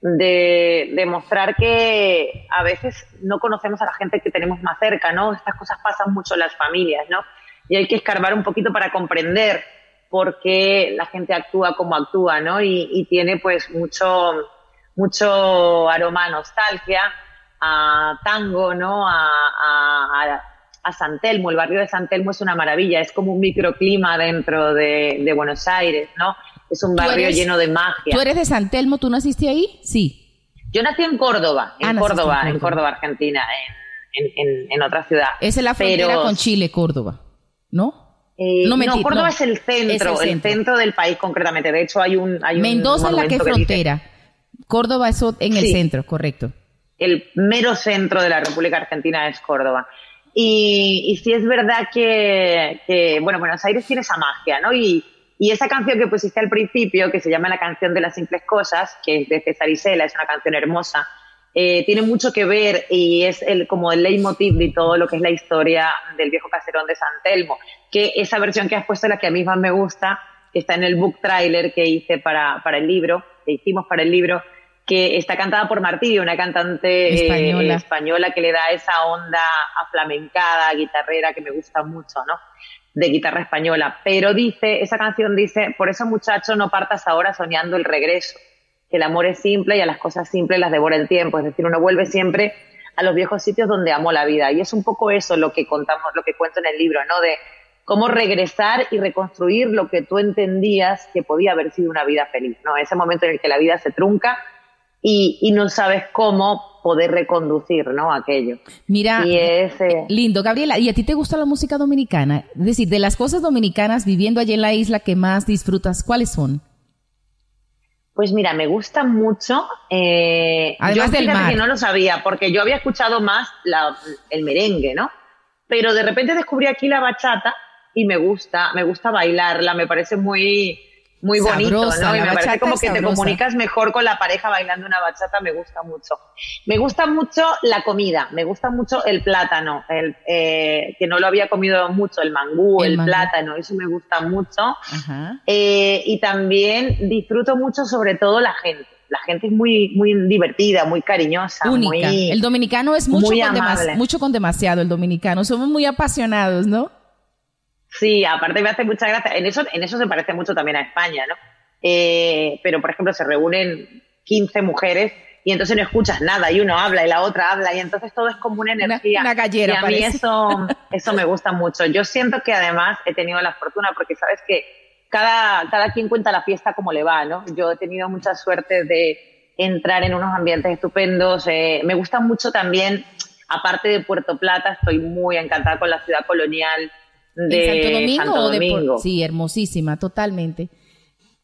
de demostrar que a veces no conocemos a la gente que tenemos más cerca, ¿no? Estas cosas pasan mucho en las familias, ¿no? Y hay que escarbar un poquito para comprender por qué la gente actúa como actúa, ¿no? Y, tiene pues mucho, mucho aroma a nostalgia, a tango, ¿no? A, a, a, San Telmo, el barrio de San Telmo es una maravilla, es como un microclima dentro de, de Buenos Aires, ¿no? Es un barrio lleno de magia. ¿Tú eres de San Telmo? ¿Tú naciste ahí? Sí. Yo nací en Córdoba, en, ah, Córdoba, en Córdoba, Argentina, en, otra ciudad. Es en la frontera con Chile, Córdoba, ¿no? Eh, no, Córdoba es, el centro, el centro, del país concretamente. De hecho, hay un. Hay Mendoza es la que es frontera. Córdoba es en el centro, correcto. El mero centro de la República Argentina es Córdoba. Y, y sí es verdad que, que, bueno, Buenos Aires tiene esa magia, ¿no? Y, y esa canción que pusiste al principio, que se llama La canción de las simples cosas, que es de César Isela, es una canción hermosa, eh, tiene mucho que ver y es el, como el leitmotiv de todo lo que es la historia del viejo caserón de San Telmo. Que esa versión que has puesto, la que a mí más me gusta, está en el book trailer que hice para, para el libro, que hicimos para el libro, que está cantada por Martirio, una cantante eh, española. española que le da esa onda aflamencada, guitarrera, que me gusta mucho, ¿no? De guitarra española, pero dice, esa canción dice, por eso muchacho no partas ahora soñando el regreso, que el amor es simple y a las cosas simples las devora el tiempo, es decir, uno vuelve siempre a los viejos sitios donde amó la vida y es un poco eso lo que contamos, lo que cuento en el libro, ¿no? De cómo regresar y reconstruir lo que tú entendías que podía haber sido una vida feliz, ¿no? Ese momento en el que la vida se trunca y, y no sabes cómo poder reconducir, ¿no? Aquello. Mira, eh, lindo, Gabriela, ¿y a ti te gusta la música dominicana? Es decir, de las cosas dominicanas viviendo allí en la isla que más disfrutas, ¿cuáles son? Pues mira, me gusta mucho. Eh, Además yo del mar. que no lo sabía, porque yo había escuchado más la- el merengue, ¿no? Pero de repente descubrí aquí la bachata y me gusta, me gusta bailarla, me parece muy, muy bonito, Sabrosa, ¿no? Y me parece como que te comunicas mejor con la pareja bailando una bachata, me gusta mucho. Me gusta mucho la comida, me gusta mucho el plátano, el, eh, que no lo había comido mucho, el mangú, El el, mangú. plátano, eso me gusta mucho. Eh, y también disfruto mucho sobre todo la gente. La gente es muy, muy divertida, muy cariñosa, Única. muy... El dominicano es mucho muy con, amable. mucho con demasiado, el dominicano. Somos muy apasionados, ¿no? Sí, aparte me hace mucha gracia. En eso, en eso se parece mucho también a España, ¿no? Eh, pero, por ejemplo, se reúnen 15 mujeres y entonces no escuchas nada y uno habla y la otra habla y entonces todo es como una energía. una gallera, y a mí parece. eso, eso me gusta mucho. Yo siento que además he tenido la fortuna porque sabes que cada, cada quien cuenta la fiesta como le va, ¿no? Yo he tenido mucha suerte de entrar en unos ambientes estupendos. eh, me gusta mucho también, aparte de Puerto Plata, estoy muy encantada con la ciudad colonial de ¿En Santo Domingo Santo o de Por- Domingo. Sí, hermosísima, totalmente.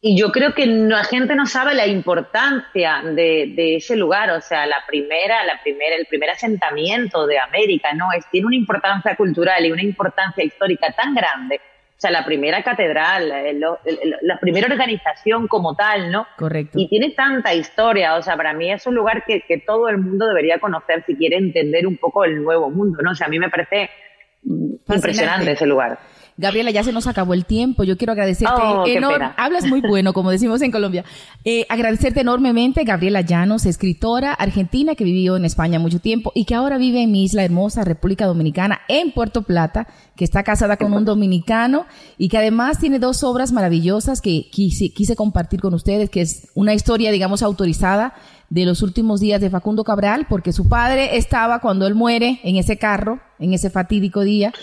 Y yo creo que no- la gente no sabe la importancia de, de ese lugar, o sea, la primera, la primera, el primer asentamiento de América, ¿no? Es, tiene una importancia cultural y una importancia histórica tan grande. O sea, la primera catedral, el- el- el- la primera organización como tal, ¿no? Correcto. Y tiene tanta historia, o sea, para mí es un lugar que, que todo el mundo debería conocer si quiere entender un poco el nuevo mundo, ¿no? O sea, a mí me parece impresionante ese lugar. Gabriela, ya se nos acabó el tiempo. Yo quiero agradecerte. Oh, qué enor- pena. Hablas muy bueno, como decimos en Colombia. Eh, agradecerte enormemente, Gabriela Llanos, escritora argentina que vivió en España mucho tiempo y que ahora vive en mi isla hermosa, República Dominicana, en Puerto Plata, que está casada con un dominicano y que además tiene dos obras maravillosas que quise, quise compartir con ustedes, que es una historia, digamos, autorizada de los últimos días de Facundo Cabral, porque su padre estaba cuando él muere en ese carro, en ese fatídico día.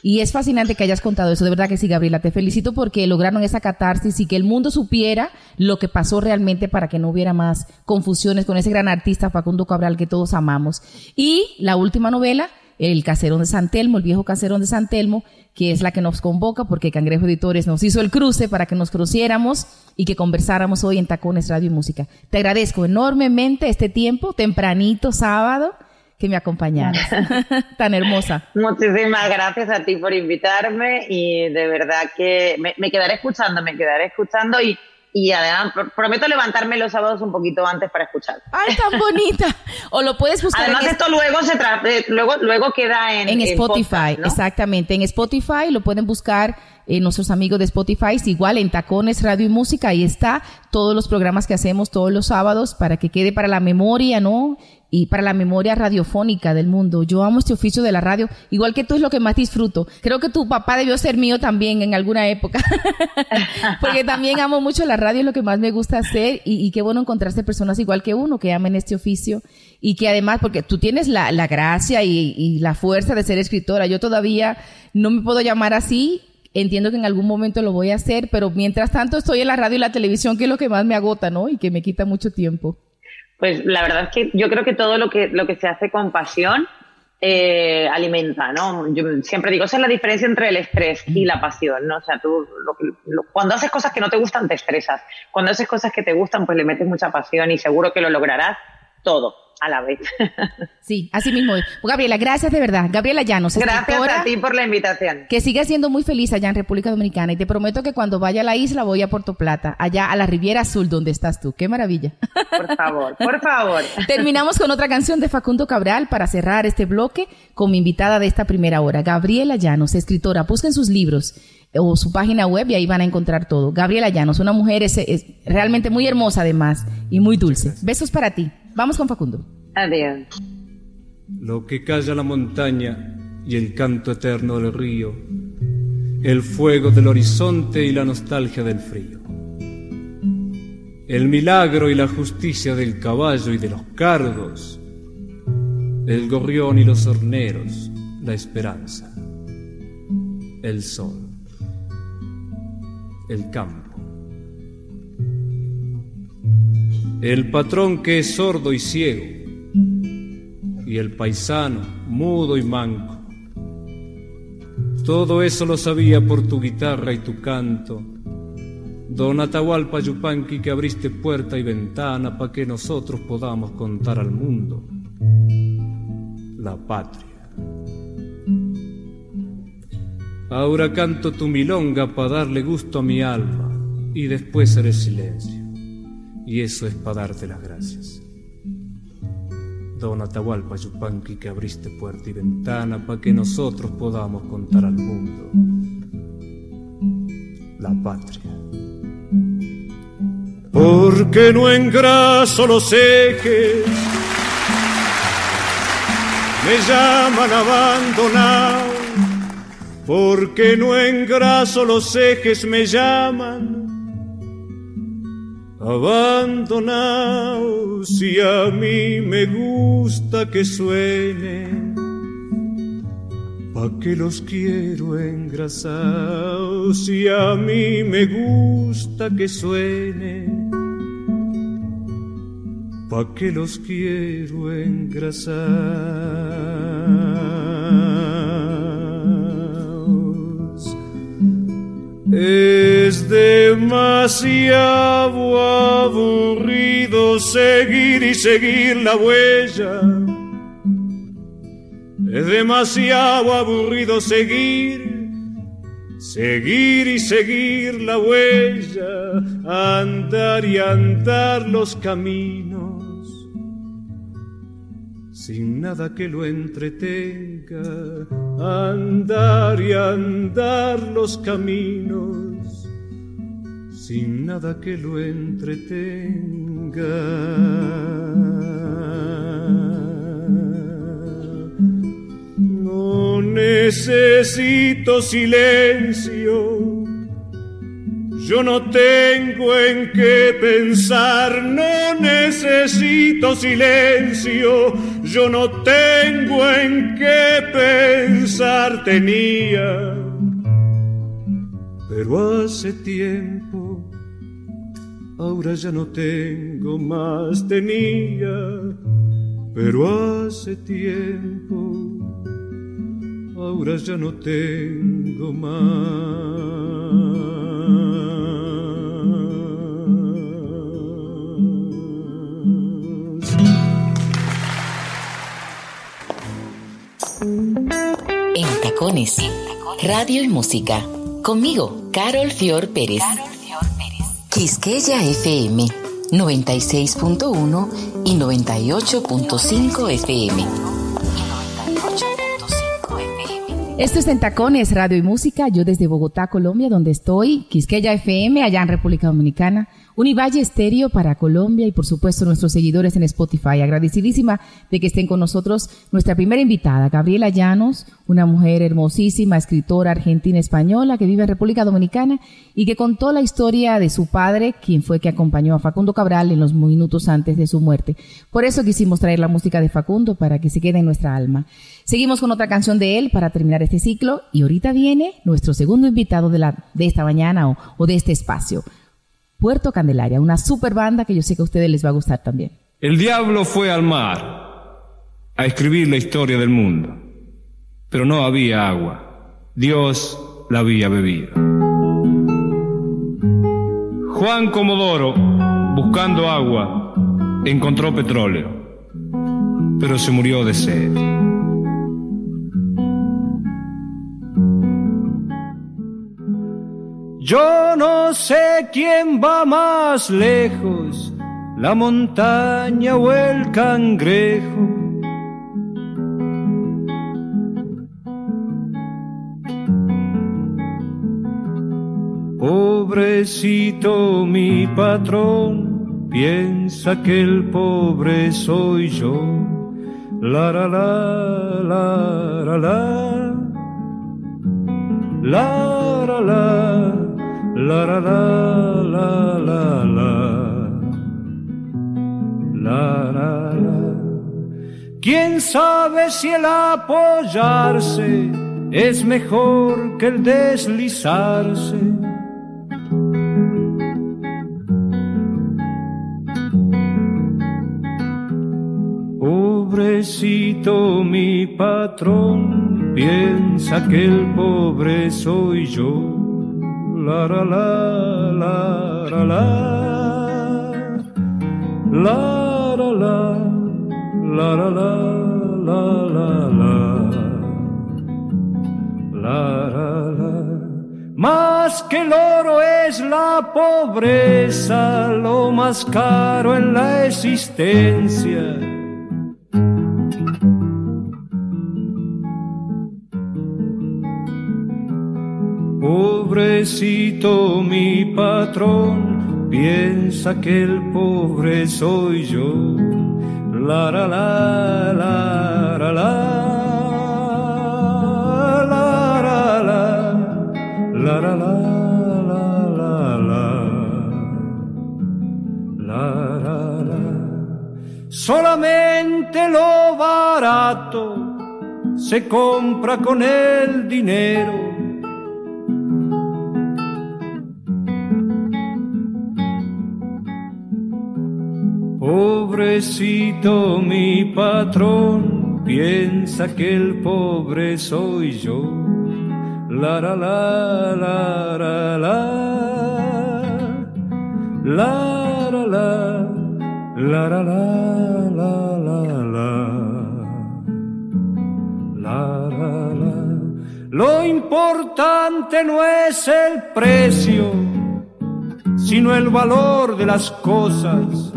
Y es fascinante que hayas contado eso, de verdad que sí, Gabriela. Te felicito porque lograron esa catarsis y que el mundo supiera lo que pasó realmente para que no hubiera más confusiones con ese gran artista Facundo Cabral que todos amamos. Y la última novela, El Caserón de San Telmo, el viejo Caserón de San Telmo, que es la que nos convoca porque Cangrejo Editores nos hizo el cruce para que nos cruciéramos y que conversáramos hoy en Tacones Radio y Música. Te agradezco enormemente este tiempo, tempranito, sábado, que me acompañaras. Tan hermosa. Muchísimas gracias a ti por invitarme y de verdad que me, me quedaré escuchando, me quedaré escuchando y, y además pr- prometo levantarme los sábados un poquito antes para escuchar. ¡Ay, tan bonita! O lo puedes buscar Además en, esto luego se tra- eh, luego luego queda en, en en Spotify. podcast, ¿no? Exactamente, en Spotify lo pueden buscar eh, nuestros amigos de Spotify, igual en Tacones Radio y Música, ahí está todos los programas que hacemos todos los sábados para que quede para la memoria, ¿no? Y para la memoria radiofónica del mundo. Yo amo este oficio de la radio, igual que tú es lo que más disfruto. Creo que tu papá debió ser mío también en alguna época, porque también amo mucho la radio, es lo que más me gusta hacer y, qué bueno encontrarse personas igual que uno que amen este oficio y que además, porque tú tienes la, la gracia y, y la fuerza de ser escritora, yo todavía no me puedo llamar así, entiendo que en algún momento lo voy a hacer, pero mientras tanto estoy en la radio y la televisión, que es lo que más me agota, ¿no? Y que me quita mucho tiempo. Pues la verdad es que yo creo que todo lo que, lo que se hace con pasión eh, alimenta, ¿no? Yo siempre digo, esa es la diferencia entre el estrés y la pasión, ¿no? O sea, tú, lo lo- cuando haces cosas que no te gustan, te estresas. Cuando haces cosas que te gustan, pues le metes mucha pasión y seguro que lo lograrás todo a la vez. Sí, así mismo. es. Gabriela, gracias de verdad. Gabriela Llanos, Gracias a ti por la invitación. que siga siendo muy feliz allá en República Dominicana y te prometo que cuando vaya a la isla voy a Puerto Plata, allá a la Riviera Azul donde estás tú. Qué maravilla. Por favor, por favor. Terminamos con otra canción de Facundo Cabral para cerrar este bloque con mi invitada de esta primera hora, Gabriela Llanos, escritora. Busquen sus libros o su página web y ahí van a encontrar todo. Gabriela Llanos, una mujer es, es realmente muy hermosa además y muy dulce. Besos para ti. Vamos con Facundo. Adiós. Lo que calla la montaña y el canto eterno del río, el fuego del horizonte y la nostalgia del frío. El milagro y la justicia del caballo y de los cardos, el gorrión y los horneros, la esperanza, el sol, el campo. El patrón que es sordo y ciego, y el paisano, mudo y manco. Todo eso lo sabía por tu guitarra y tu canto, Don Atahualpa Yupanqui que abriste puerta y ventana para que nosotros podamos contar al mundo la patria. Ahora canto tu milonga para darle gusto a mi alma y después haré silencio. Y eso es para darte las gracias. Don Atahualpa Yupanqui que abriste puerta y ventana para que nosotros podamos contar al mundo la patria. Porque no engraso los ejes, me llaman abandonado. Porque no engraso los ejes, me llaman abandonado. Si a mí me gusta que suene ¿Pa' qué los quiero engrasados si a mí me gusta que suene? ¿Pa' qué los quiero engrasados? Es demasiado aburrido seguir y seguir la huella. Es demasiado aburrido seguir, seguir y seguir la huella, andar y andar los caminos, sin nada que lo entretenga, andar y andar los caminos, sin nada que lo entretenga. necesito silencio. Yo no tengo en qué pensar, no necesito silencio. Yo no tengo en qué pensar, tenía. Pero hace tiempo, ahora ya no tengo más, tenía. Pero hace tiempo ahora ya no tengo más. En tacones, radio y música. Conmigo, Carol Fior Pérez. Quisqueya FM 96.1 y 98.5 FM. Esto es en Tacones, Radio y Música. Yo desde Bogotá, Colombia, donde estoy, Quisqueya FM, allá en República Dominicana. Univalle Estéreo para Colombia y por supuesto nuestros seguidores en Spotify. Agradecidísima de que estén con nosotros nuestra primera invitada, Gabriela Llanos, una mujer hermosísima, escritora argentina española que vive en República Dominicana y que contó la historia de su padre, quien fue que acompañó a Facundo Cabral en los minutos antes de su muerte. Por eso quisimos traer la música de Facundo para que se quede en nuestra alma. Seguimos con otra canción de él para terminar este ciclo y ahorita viene nuestro segundo invitado de, la, de esta mañana o de este espacio. Puerto Candelaria, una super banda que yo sé que a ustedes les va a gustar también. El diablo fue al mar a escribir la historia del mundo, pero no había agua. Dios la había bebido. Juan Comodoro, buscando agua, encontró petróleo, pero se murió de sed. Yo no sé quién va más lejos, la montaña o el cangrejo. Pobrecito mi patrón, piensa que el pobre soy yo. La la la la la la la la la la la la la la la. ¿Quién sabe si el apoyarse es mejor que el deslizarse? Pobrecito mi patrón, piensa que el pobre soy yo la la la la. La la la la la la la. La la la. Más que el oro es la pobreza, lo más caro en la existencia Pobrecito mi patrón, piensa que el pobre soy yo. La la la la la la. La la la la la la la la la la Solamente lo barato se compra con el dinero Pobrecito mi patrón, piensa que el pobre soy yo. La la la la. La la. La la la la la la. La la la. Lo importante no es el precio, sino el valor de las cosas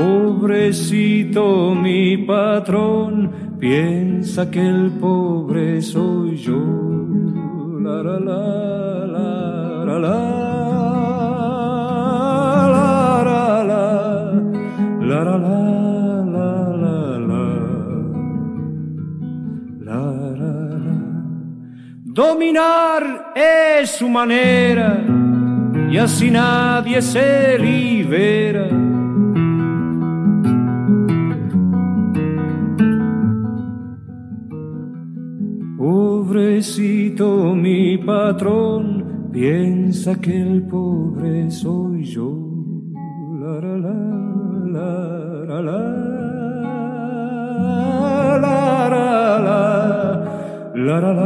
Pobrecito mi patrón, piensa que el pobre soy yo. La la la la la la la la la Dominar es su manera y así nadie se libera patrón, piensa que el pobre soy yo. La la la la la la la la la la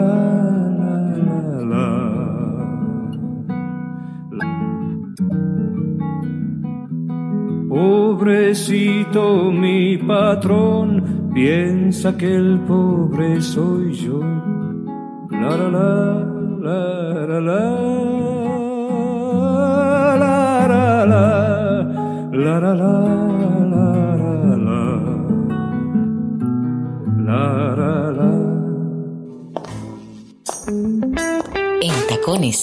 la. Pobrecito mi patrón, piensa que el pobre soy yo. La la la en tacones,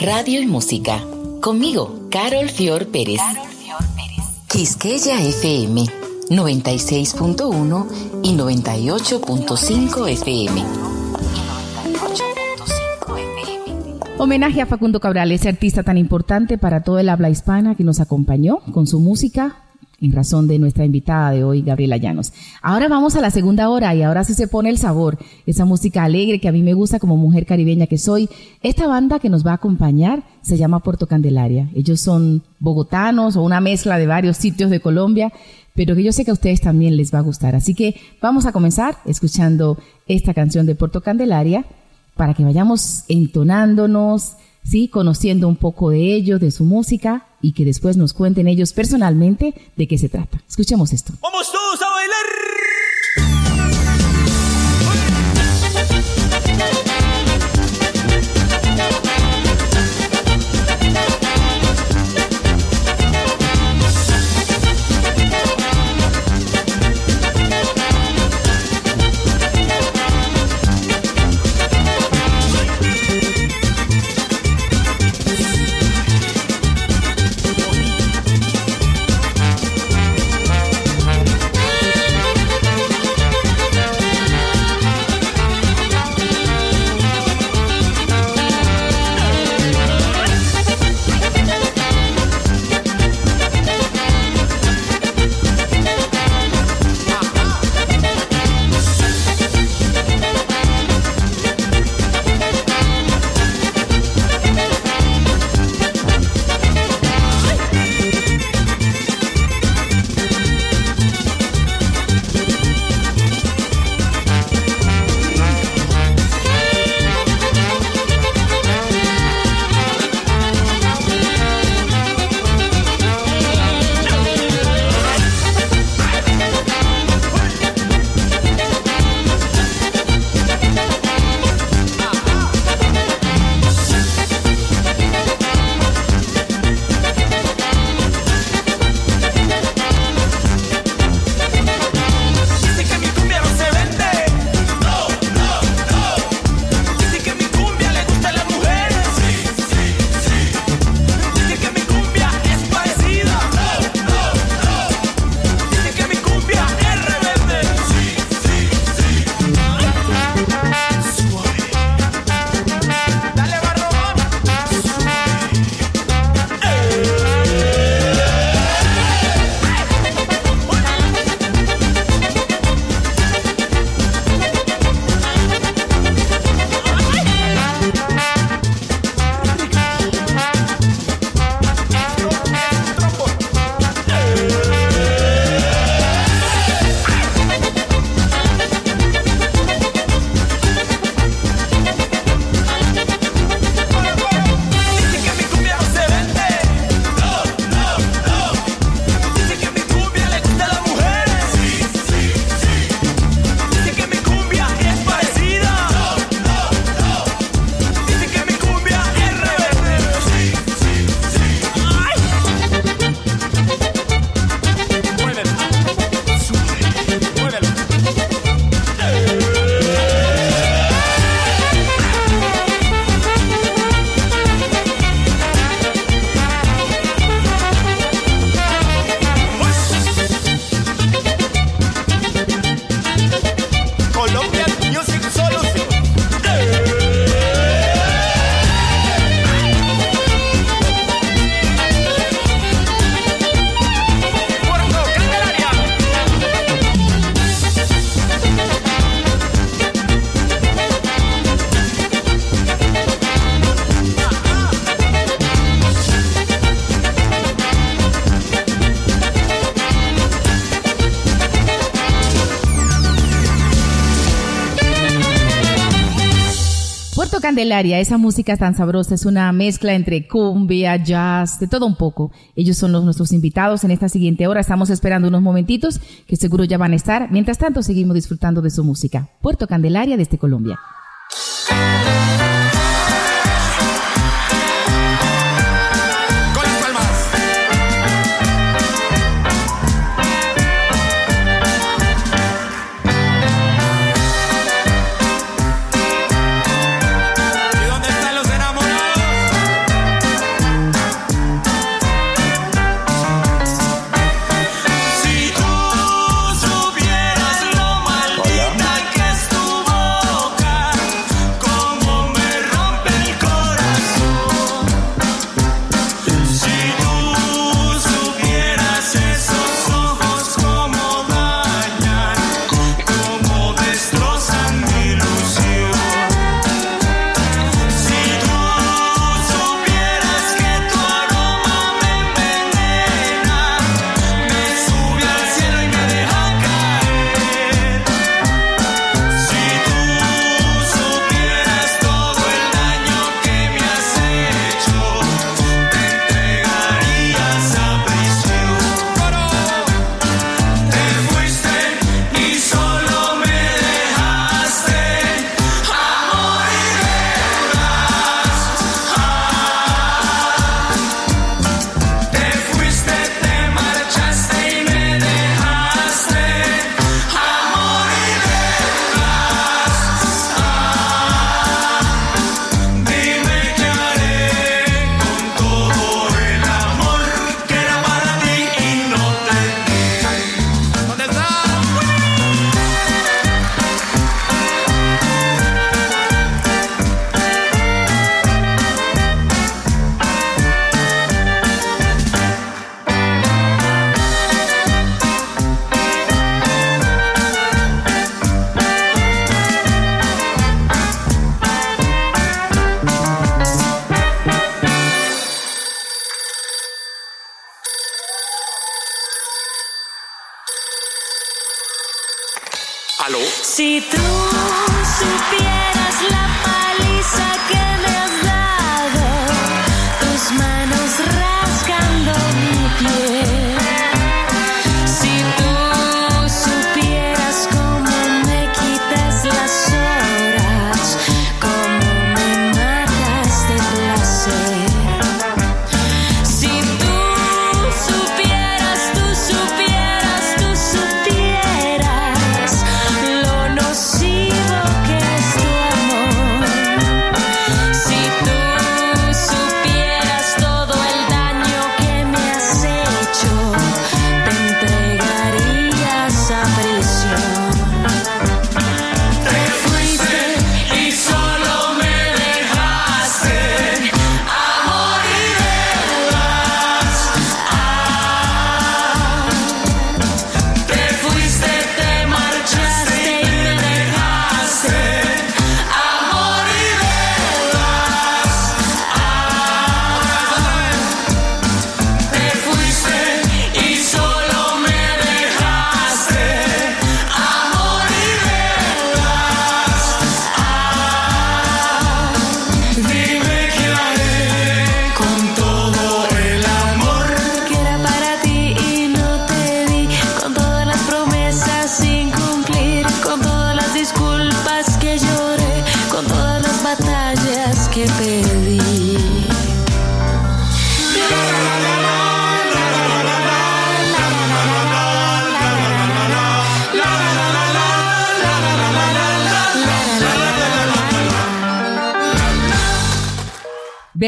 radio y música. Conmigo, Carol Fior Pérez. Carol Fior Pérez. Quisqueya FM 96.1 y 98.5 FM. Homenaje a Facundo Cabral, ese artista tan importante para todo el habla hispana que nos acompañó con su música en razón de nuestra invitada de hoy, Gabriela Llanos. Ahora vamos a la segunda hora y ahora sí se pone el sabor, esa música alegre que a mí me gusta como mujer caribeña que soy. Esta banda que nos va a acompañar se llama Puerto Candelaria. Ellos son bogotanos o una mezcla de varios sitios de Colombia, pero que yo sé que a ustedes también les va a gustar. Así que vamos a comenzar escuchando esta canción de Puerto Candelaria para que vayamos entonándonos, ¿sí? conociendo un poco de ellos, de su música y que después nos cuenten ellos personalmente de qué se trata. Escuchemos esto. ¡Vamos todos a bailar! Candelaria, esa música tan sabrosa, es una mezcla entre cumbia, jazz, de todo un poco. Ellos son los, nuestros invitados en esta siguiente hora. Estamos esperando unos momentitos que seguro ya van a estar. Mientras tanto, seguimos disfrutando de su música. Puerto Candelaria desde Colombia.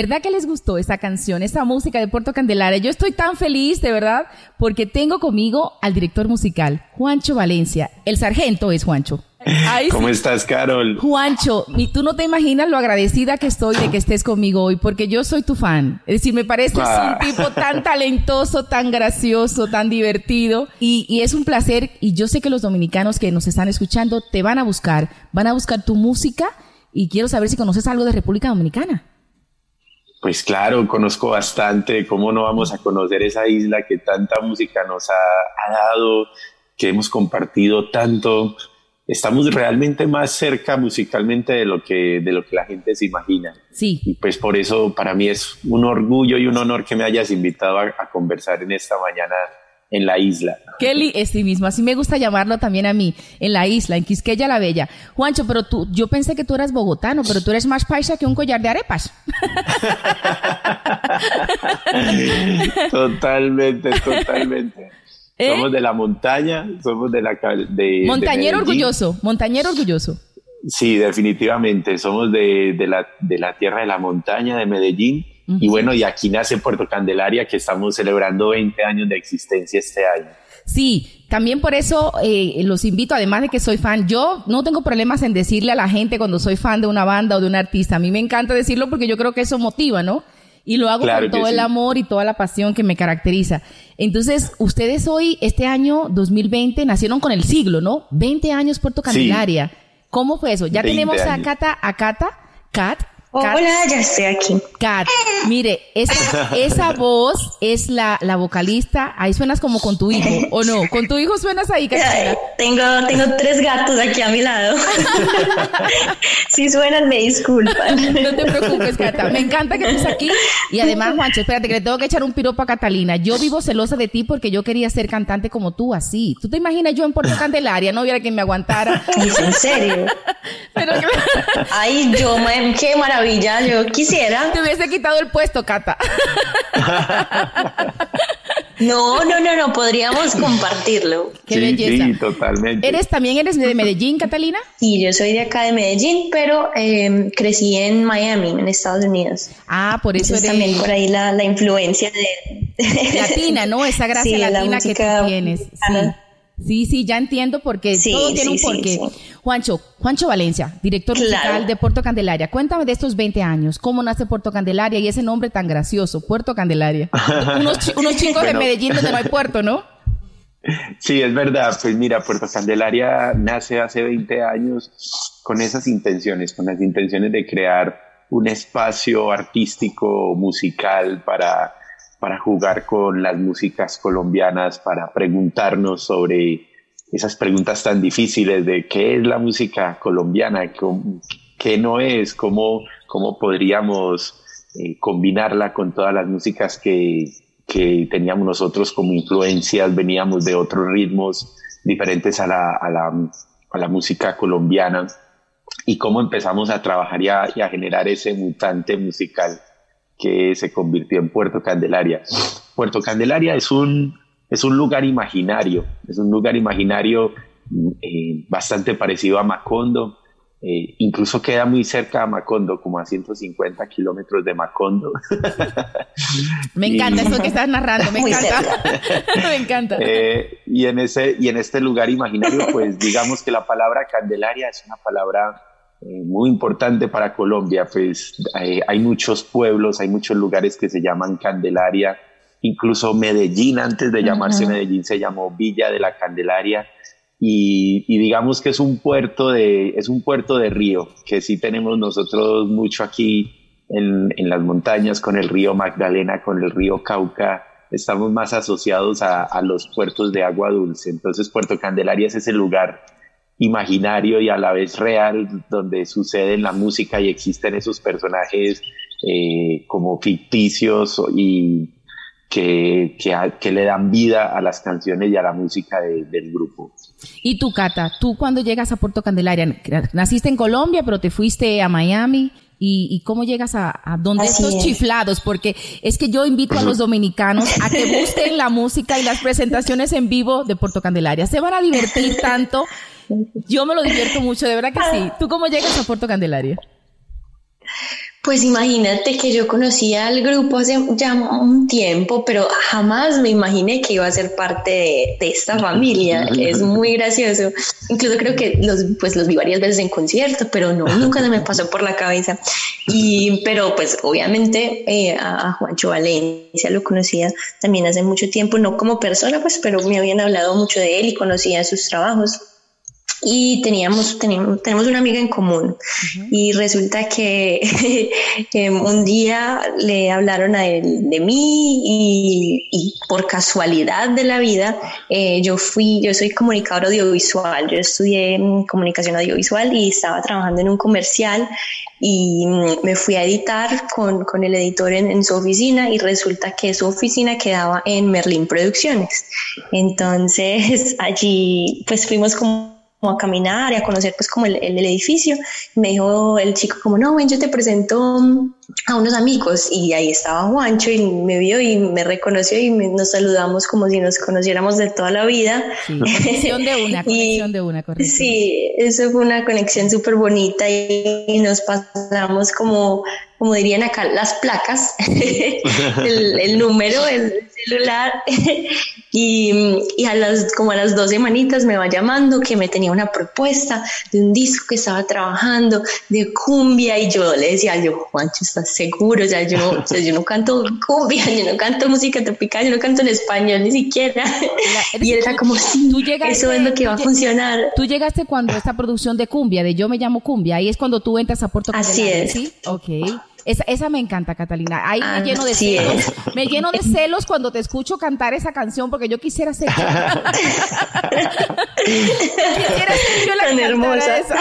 ¿Verdad que les gustó esta canción, esta música de Puerto Candelaria? Yo estoy tan feliz, de verdad, porque tengo conmigo al director musical, Juancho Valencia. El sargento es Juancho. ¿Cómo estás, Carol? Juancho, y tú no te imaginas lo agradecida que estoy de que estés conmigo hoy, porque yo soy tu fan. Es decir, me pareces ah. un tipo tan talentoso, tan gracioso, tan divertido, y, y es un placer, y yo sé que los dominicanos que nos están escuchando te van a buscar, van a buscar tu música, y quiero saber si conoces algo de República Dominicana. Pues claro, conozco bastante, cómo no vamos a conocer esa isla que tanta música nos ha, dado, que hemos compartido tanto. estamos realmente más cerca musicalmente de lo que, de lo que la gente se imagina. Sí. Y pues por eso para mí es un orgullo y un honor que me hayas invitado a, a conversar en esta mañana en la isla. Kelly es sí mismo, así me gusta llamarlo también a mí, en la isla, en Quisqueya la Bella. Juancho, pero tú, yo pensé que tú eras bogotano, pero tú eres más paisa que un collar de arepas. totalmente, totalmente. ¿Eh? Somos de la montaña, somos de la... De, montañero orgulloso, montañero orgulloso. Sí, definitivamente, somos de, de, la, de la tierra de la montaña, de Medellín. Y bueno, y aquí nace Puerto Candelaria, que estamos celebrando 20 años de existencia este año. Sí, también por eso eh, los invito, además de que soy fan, yo no tengo problemas en decirle a la gente cuando soy fan de una banda o de un artista. A mí me encanta decirlo porque yo creo que eso motiva, ¿no? Y lo hago con todo el amor y toda la pasión que me caracteriza. Entonces, ustedes hoy, este año 2020, nacieron con el siglo, ¿no? 20 años Puerto Candelaria. ¿Cómo fue eso? Ya tenemos a Cata, a Cata, Cat, Hola, ya estoy aquí. Kat, mire, esa, esa voz es la, la, vocalista. Ahí suenas como con tu hijo, ¿o no? Con tu hijo suenas ahí, Katina. Tengo, tengo tres gatos aquí a mi lado. si suenan, me disculpan. No te preocupes, Cata. Me encanta que estés aquí. Y además, Juancho, espérate, que le tengo que echar un piropo a Catalina. Yo vivo celosa de ti porque yo quería ser cantante como tú, así. ¿Tú te imaginas yo en Puerto Candelaria? No hubiera quien me aguantara. ¿En serio? Pero, Ay, yo, qué maravilla maravilla, yo quisiera. Te hubiese quitado el puesto, Cata. No, no, no, no, podríamos compartirlo. Qué sí, belleza. Sí, totalmente. ¿Eres también eres de Medellín, Catalina? Sí, yo soy de acá de Medellín, pero eh, crecí en Miami, en Estados Unidos. Ah, por eso Entonces, también por ahí la, la influencia de latina, ¿no? Esa gracia Sí, la latina que tú tienes. Sí. Sí, sí, ya entiendo porque Sí, todo tiene sí, un porqué. sí. Juancho, Juancho Valencia, director Claro. musical de Puerto Candelaria. Cuéntame de estos 20 años, cómo nace Puerto Candelaria y ese nombre tan gracioso, Puerto Candelaria. unos, chi- unos chicos de. Medellín donde no hay puerto, ¿no? Sí, es verdad. Pues mira, Puerto Candelaria nace hace 20 años con esas intenciones, con las intenciones de crear un espacio artístico, musical para, para jugar con las músicas colombianas, para preguntarnos sobre esas preguntas tan difíciles de qué es la música colombiana, qué no es, cómo, cómo podríamos eh, combinarla con todas las músicas que, que teníamos nosotros como influencias, veníamos de otros ritmos diferentes a la, a la, a la música colombiana y cómo empezamos a trabajar y y a generar ese mutante musical que se convirtió en Puerto Candelaria. Puerto Candelaria es un, es un lugar imaginario, es un lugar imaginario eh, bastante parecido a Macondo, eh, incluso queda muy cerca a Macondo, como a 150 kilómetros de Macondo. Me Y- encanta eso que estás narrando, me encanta. me encanta. Eh, y, en ese, y en este lugar imaginario, pues digamos que la palabra Candelaria es una palabra muy importante para Colombia, pues eh, hay muchos pueblos, hay muchos lugares que se llaman Candelaria, incluso Medellín, antes de llamarse Ujú. Medellín, se llamó Villa de la Candelaria. Y, y digamos que es un puerto de es un puerto de río que sí tenemos nosotros mucho aquí en, en las montañas con el río Magdalena con el río Cauca estamos más asociados a, a los puertos de agua dulce entonces Puerto Candelaria es ese lugar imaginario y a la vez real donde sucede la música y existen esos personajes eh, como ficticios y que, que, le dan vida a las canciones y a la música de- del grupo. Y tú, Cata, tú cuando llegas a Puerto Candelaria, naciste en Colombia, pero te fuiste a Miami. ¿Y, y cómo llegas a, a donde Así estos es. chiflados? Porque es que yo invito a los dominicanos a que busquen la música y las presentaciones en vivo de Puerto Candelaria. Se van a divertir tanto. Yo me lo divierto mucho, de verdad que sí. ¿Tú cómo llegas a Puerto Candelaria? Pues imagínate que yo conocía al grupo hace ya un tiempo, pero jamás me imaginé que iba a ser parte de, de esta familia. Es muy gracioso. Incluso creo que los, pues los vi varias veces en concierto, pero no, nunca se me pasó por la cabeza. Y, pero pues obviamente eh, a, a Juancho Valencia lo conocía también hace mucho tiempo, no como persona, pues, pero me habían hablado mucho de él y conocía sus trabajos. Y teníamos, teníamos, tenemos una amiga en común. Y resulta que em, un día le hablaron a él de mí y, por casualidad de la vida eh, yo fui, yo soy comunicador audiovisual, yo estudié comunicación audiovisual y estaba trabajando en un comercial y mm, me fui a editar con, con el editor en, en, su oficina y resulta que su oficina quedaba en Merlin Producciones. Entonces allí pues fuimos como a caminar y a conocer pues como el, el, edificio. Me dijo el chico como, no, ven, yo te presento a unos amigos y ahí estaba Juancho y me vio y me reconoció y nos saludamos como si nos conociéramos de toda la vida. Sí, conexión de una, conexión de una, correcto. Sí, eso fue una conexión súper bonita y, nos pasamos como, como dirían acá, las placas, el, el número, el celular y, y, a las como a las dos semanitas me va llamando que me tenía una propuesta de un disco que estaba trabajando de cumbia y yo le decía yo Juancho estás seguro o sea yo, yo no canto cumbia yo no canto música tropical yo no canto en español ni siquiera y él era como sí eso es lo que va a funcionar tú llegaste cuando esta producción de cumbia de yo me llamo cumbia ahí es cuando tú entras a Puerto Así es. ¿sí? ok esa, esa me encanta, Catalina. Ahí me lleno de celos. Me lleno de celos cuando te escucho cantar esa canción porque yo quisiera ser. quisiera ser yo la Tan hermosa. Esa.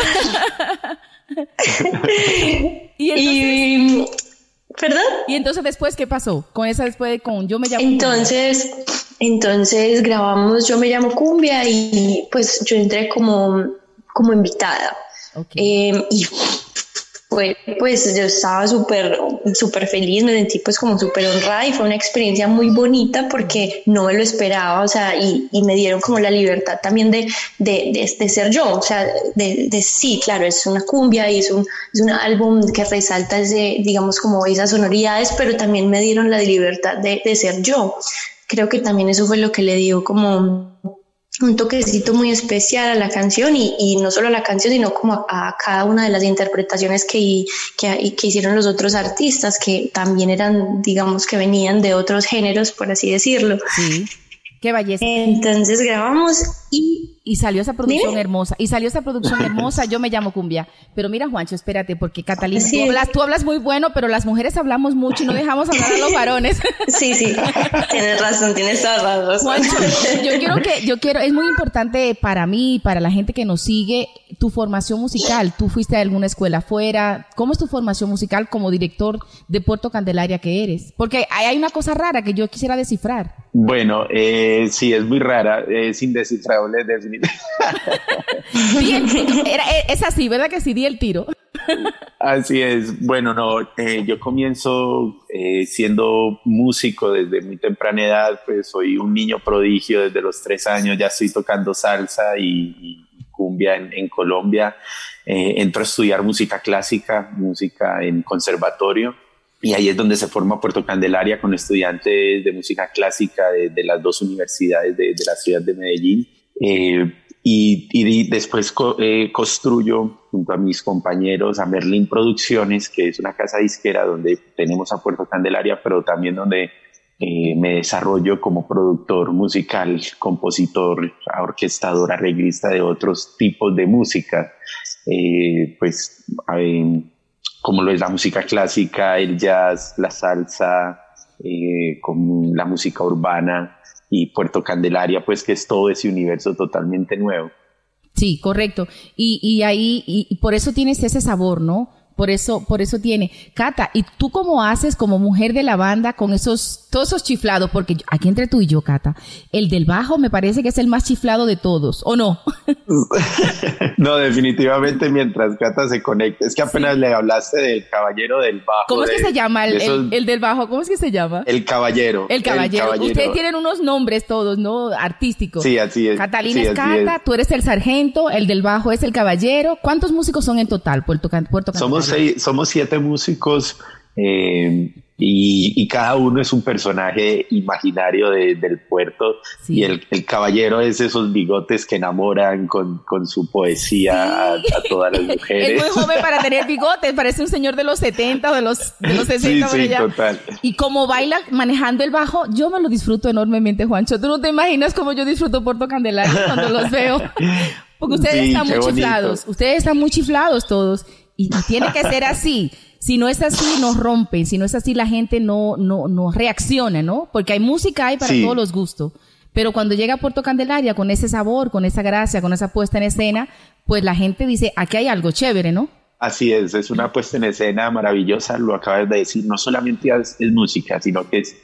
y entonces, ¿Perdón? Y entonces después, ¿qué pasó? Con esa después con Yo me llamo Entonces, entonces grabamos Yo me llamo Cumbia y pues yo entré como, como invitada. Okay. Eh, y pues yo estaba súper, súper feliz, me sentí pues como súper honrada y fue una experiencia muy bonita porque no me lo esperaba, o sea, y, y me dieron como la libertad también de, de, de, ser yo, o sea, de, de, sí, claro, es una cumbia y es un, es un álbum que resalta ese, digamos, como esas sonoridades, pero también me dieron la libertad de, de ser yo. Creo que también eso fue lo que le dio como un toquecito muy especial a la canción y, y no solo a la canción, sino como a, a cada una de las interpretaciones que, que, que, hicieron los otros artistas, que también eran, digamos, que venían de otros géneros, por así decirlo. Sí. Qué belleza. Entonces grabamos y y salió esa producción hermosa. Y salió esa producción hermosa, yo me llamo Cumbia. Pero mira, Juancho, espérate, porque Catalina, tú hablas, tú hablas, muy bueno, pero las mujeres hablamos mucho y no dejamos hablar a los varones. Sí, sí, tienes razón, tienes toda la razón. Juancho, yo quiero que, yo quiero, es muy importante para mí y para la gente que nos sigue, tu formación musical. Tú fuiste a alguna escuela afuera. ¿Cómo es tu formación musical como director de Puerto Candelaria que eres? Porque hay una cosa rara que yo quisiera descifrar. Bueno, eh, sí, es muy rara, es indescifrable, definitivamente Eh, es así, ¿verdad que sí di el tiro? Así es. Bueno, no, eh, yo comienzo eh, siendo músico desde muy temprana edad, pues soy un niño prodigio desde los tres años, ya estoy tocando salsa y, cumbia en, Colombia. entro a estudiar música clásica, música en conservatorio. Y ahí es donde se forma Puerto Candelaria con estudiantes de música clásica de, las dos universidades de, de la ciudad de Medellín. Eh, y, y, después eh, construyo junto a mis compañeros a Merlin Producciones, que es una casa disquera donde tenemos a Puerto Candelaria, pero también donde eh, me desarrollo como productor musical, compositor, orquestador, arreglista de otros tipos de música, pues como lo es la música clásica, el jazz, la salsa, como la música urbana y Puerto Candelaria, pues que es todo ese universo totalmente nuevo. Sí, correcto. Y, y ahí, y por eso tienes ese sabor, ¿no? Por eso, por eso tiene. Cata, ¿y tú cómo haces como mujer de la banda con esos, todos esos chiflados? Porque aquí entre tú y yo, Cata, el del bajo me parece que es el más chiflado de todos, ¿o no? no, definitivamente mientras Cata se conecta. Es que apenas le hablaste del caballero del bajo. ¿Cómo es que se llama el, el, del bajo? ¿Cómo es que se llama? El caballero. El caballero. Ustedes tienen unos nombres todos, ¿no? Artísticos. Sí, así es. Catalina es Cata, tú eres el sargento, el del bajo es el caballero. ¿Cuántos músicos son en total, Puerto, Puerto Somos somos siete músicos eh, y, cada uno es un personaje imaginario del puerto y el, caballero es esos bigotes que enamoran con, su poesía a, todas las mujeres. Es muy joven para tener bigotes, parece un señor de los 70 o de los, de los 60. Sí, total. Y como baila manejando el bajo, yo me lo disfruto enormemente, Juancho. Tú no te imaginas cómo yo disfruto Puerto Candelaria cuando los veo. Porque ustedes están muy chiflados, ustedes están muy chiflados todos y, tiene que ser así. Si no es así, nos rompen. Si no es así, la gente no, no, no reacciona, ¿no? Porque hay música, hay para todos los gustos. Pero cuando llega a Puerto Candelaria con ese sabor, con esa gracia, con esa puesta en escena, pues la gente dice, aquí hay algo chévere, ¿no? Así es, es una puesta en escena maravillosa, lo acabas de decir, no solamente es, es música, sino que es,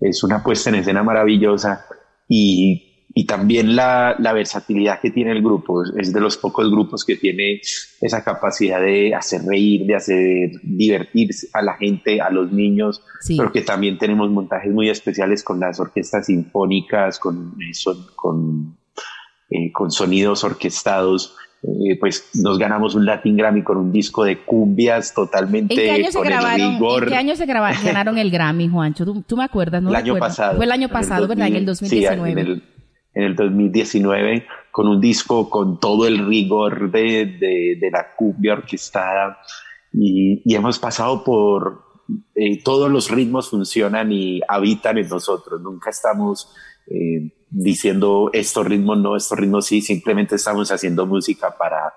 es una puesta en escena maravillosa y y también la, la, versatilidad que tiene el grupo. Es de los pocos grupos que tiene esa capacidad de hacer reír, de hacer divertir a la gente, a los niños, pero que también tenemos montajes muy especiales con las orquestas sinfónicas, con, eh, con, eh, con sonidos orquestados. Eh, pues nos ganamos un Latin Grammy con un disco de cumbias totalmente ¿En qué año se grabaron, ¿En qué año se ganaron el Grammy, Juancho? ¿Tú, me acuerdas? No el año pasado. Fue el año pasado, ¿verdad? en el 2019. en el, en el 2019 con un disco con todo el rigor de, de, la cumbia orquestada. Y, y hemos pasado por eh, todos los ritmos funcionan y habitan en nosotros, nunca estamos eh, diciendo estos ritmos no, estos ritmos sí, simplemente estamos haciendo música para,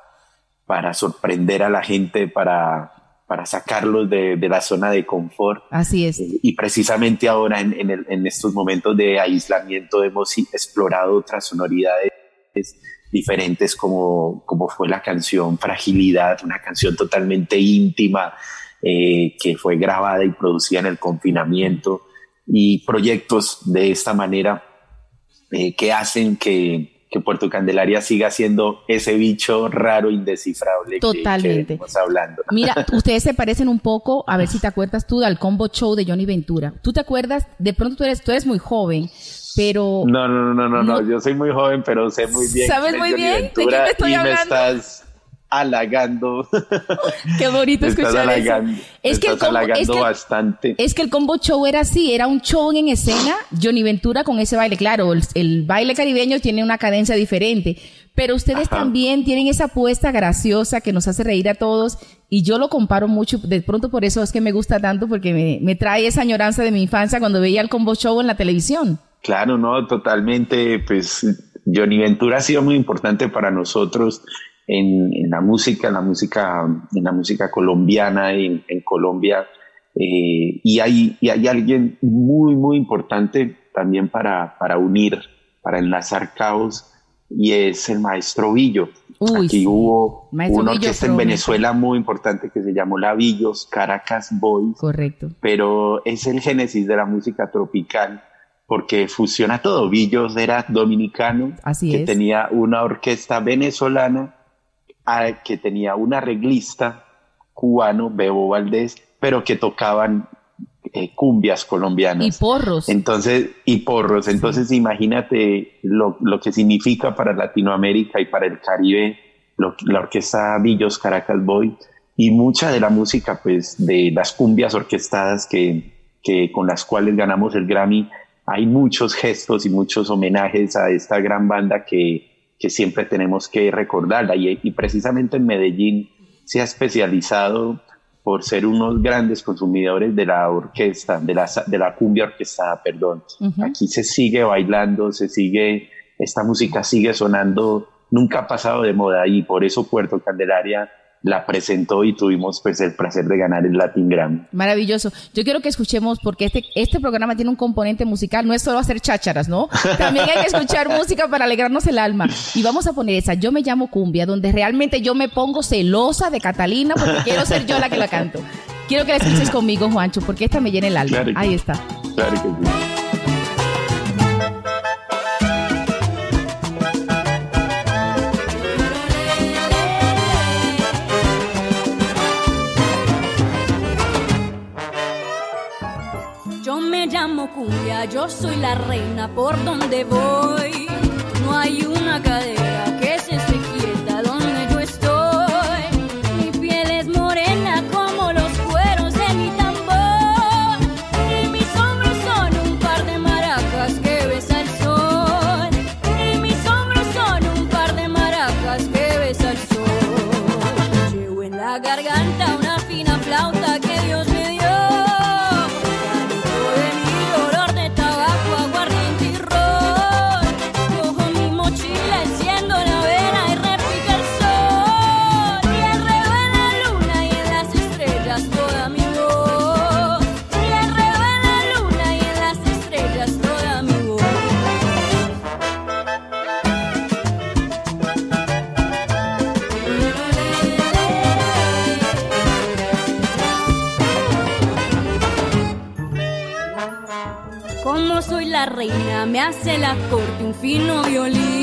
para sorprender a la gente, para, para sacarlos de, de, la zona de confort. Así es. y precisamente ahora en, en, el, en, estos momentos de aislamiento hemos explorado otras sonoridades diferentes como, como fue la canción Fragilidad, una canción totalmente íntima eh, que fue grabada y producida en el confinamiento y proyectos de esta manera eh, que hacen que, que Puerto Candelaria siga siendo ese bicho raro, indescifrable Totalmente. que, hablando. Mira, ustedes se parecen un poco, a ver si te acuerdas tú del combo show de Johnny Ventura. ¿Tú te acuerdas? De pronto tú eres, tú eres muy joven, pero... No, no, no, no, no, yo soy muy joven, pero sé muy bien. ¿Sabes muy bien? ¿De quién me estoy hablando? estás halagando. Qué bonito escuchar eso. Es que, el combo, es que, bastante. es que el combo show era así, era un show en escena, Johnny Ventura con ese baile. Claro, el, baile caribeño tiene una cadencia diferente, pero ustedes también tienen esa apuesta graciosa que nos hace reír a todos y yo lo comparo mucho, de pronto por eso es que me gusta tanto porque me, me trae esa añoranza de mi infancia cuando veía el combo show en la televisión. Claro, no, totalmente, pues Johnny Ventura ha sido muy importante para nosotros en, la música, en la música, en la música colombiana, en, en Colombia. Eh, y, hay, y hay alguien muy, muy importante también para, para unir, para enlazar caos, y es el maestro Villo. Aquí hubo una orquesta en Venezuela muy importante que se llamó La Villos, Caracas Boys. Correcto. Pero es el génesis de la música tropical porque fusiona todo. Villos era dominicano, Así que tenía una orquesta venezolana que tenía un arreglista cubano, Bebo Valdés, pero que tocaban eh, cumbias colombianas. Y porros. Entonces, y porros. Entonces, imagínate lo, lo, que significa para Latinoamérica y para el Caribe la orquesta Villos Caracas Boy y mucha de la música, pues, de las cumbias orquestadas que, que con las cuales ganamos el Grammy. Hay muchos gestos y muchos homenajes a esta gran banda que, que siempre tenemos que recordarla. Y, y, precisamente en Medellín se ha especializado por ser unos grandes consumidores de la orquesta, de la, de la cumbia orquestada, perdón. Aquí se sigue bailando, se sigue, esta música sigue sonando, nunca ha pasado de moda y por eso Puerto Candelaria la presentó y tuvimos pues el placer de ganar el Latin Grammy. Maravilloso. Yo quiero que escuchemos porque este, este programa tiene un componente musical, no es solo hacer chácharas, ¿no? También hay que escuchar música para alegrarnos el alma. Y vamos a poner esa Yo me llamo cumbia, donde realmente yo me pongo celosa de Catalina porque quiero ser yo la que la canto. Quiero que la escuches conmigo, Juancho, porque esta me llena el alma. Ahí está. Claro que sí. Yo soy la reina por donde voy. No hay una cadera que reina, me hace la corte un fino violín.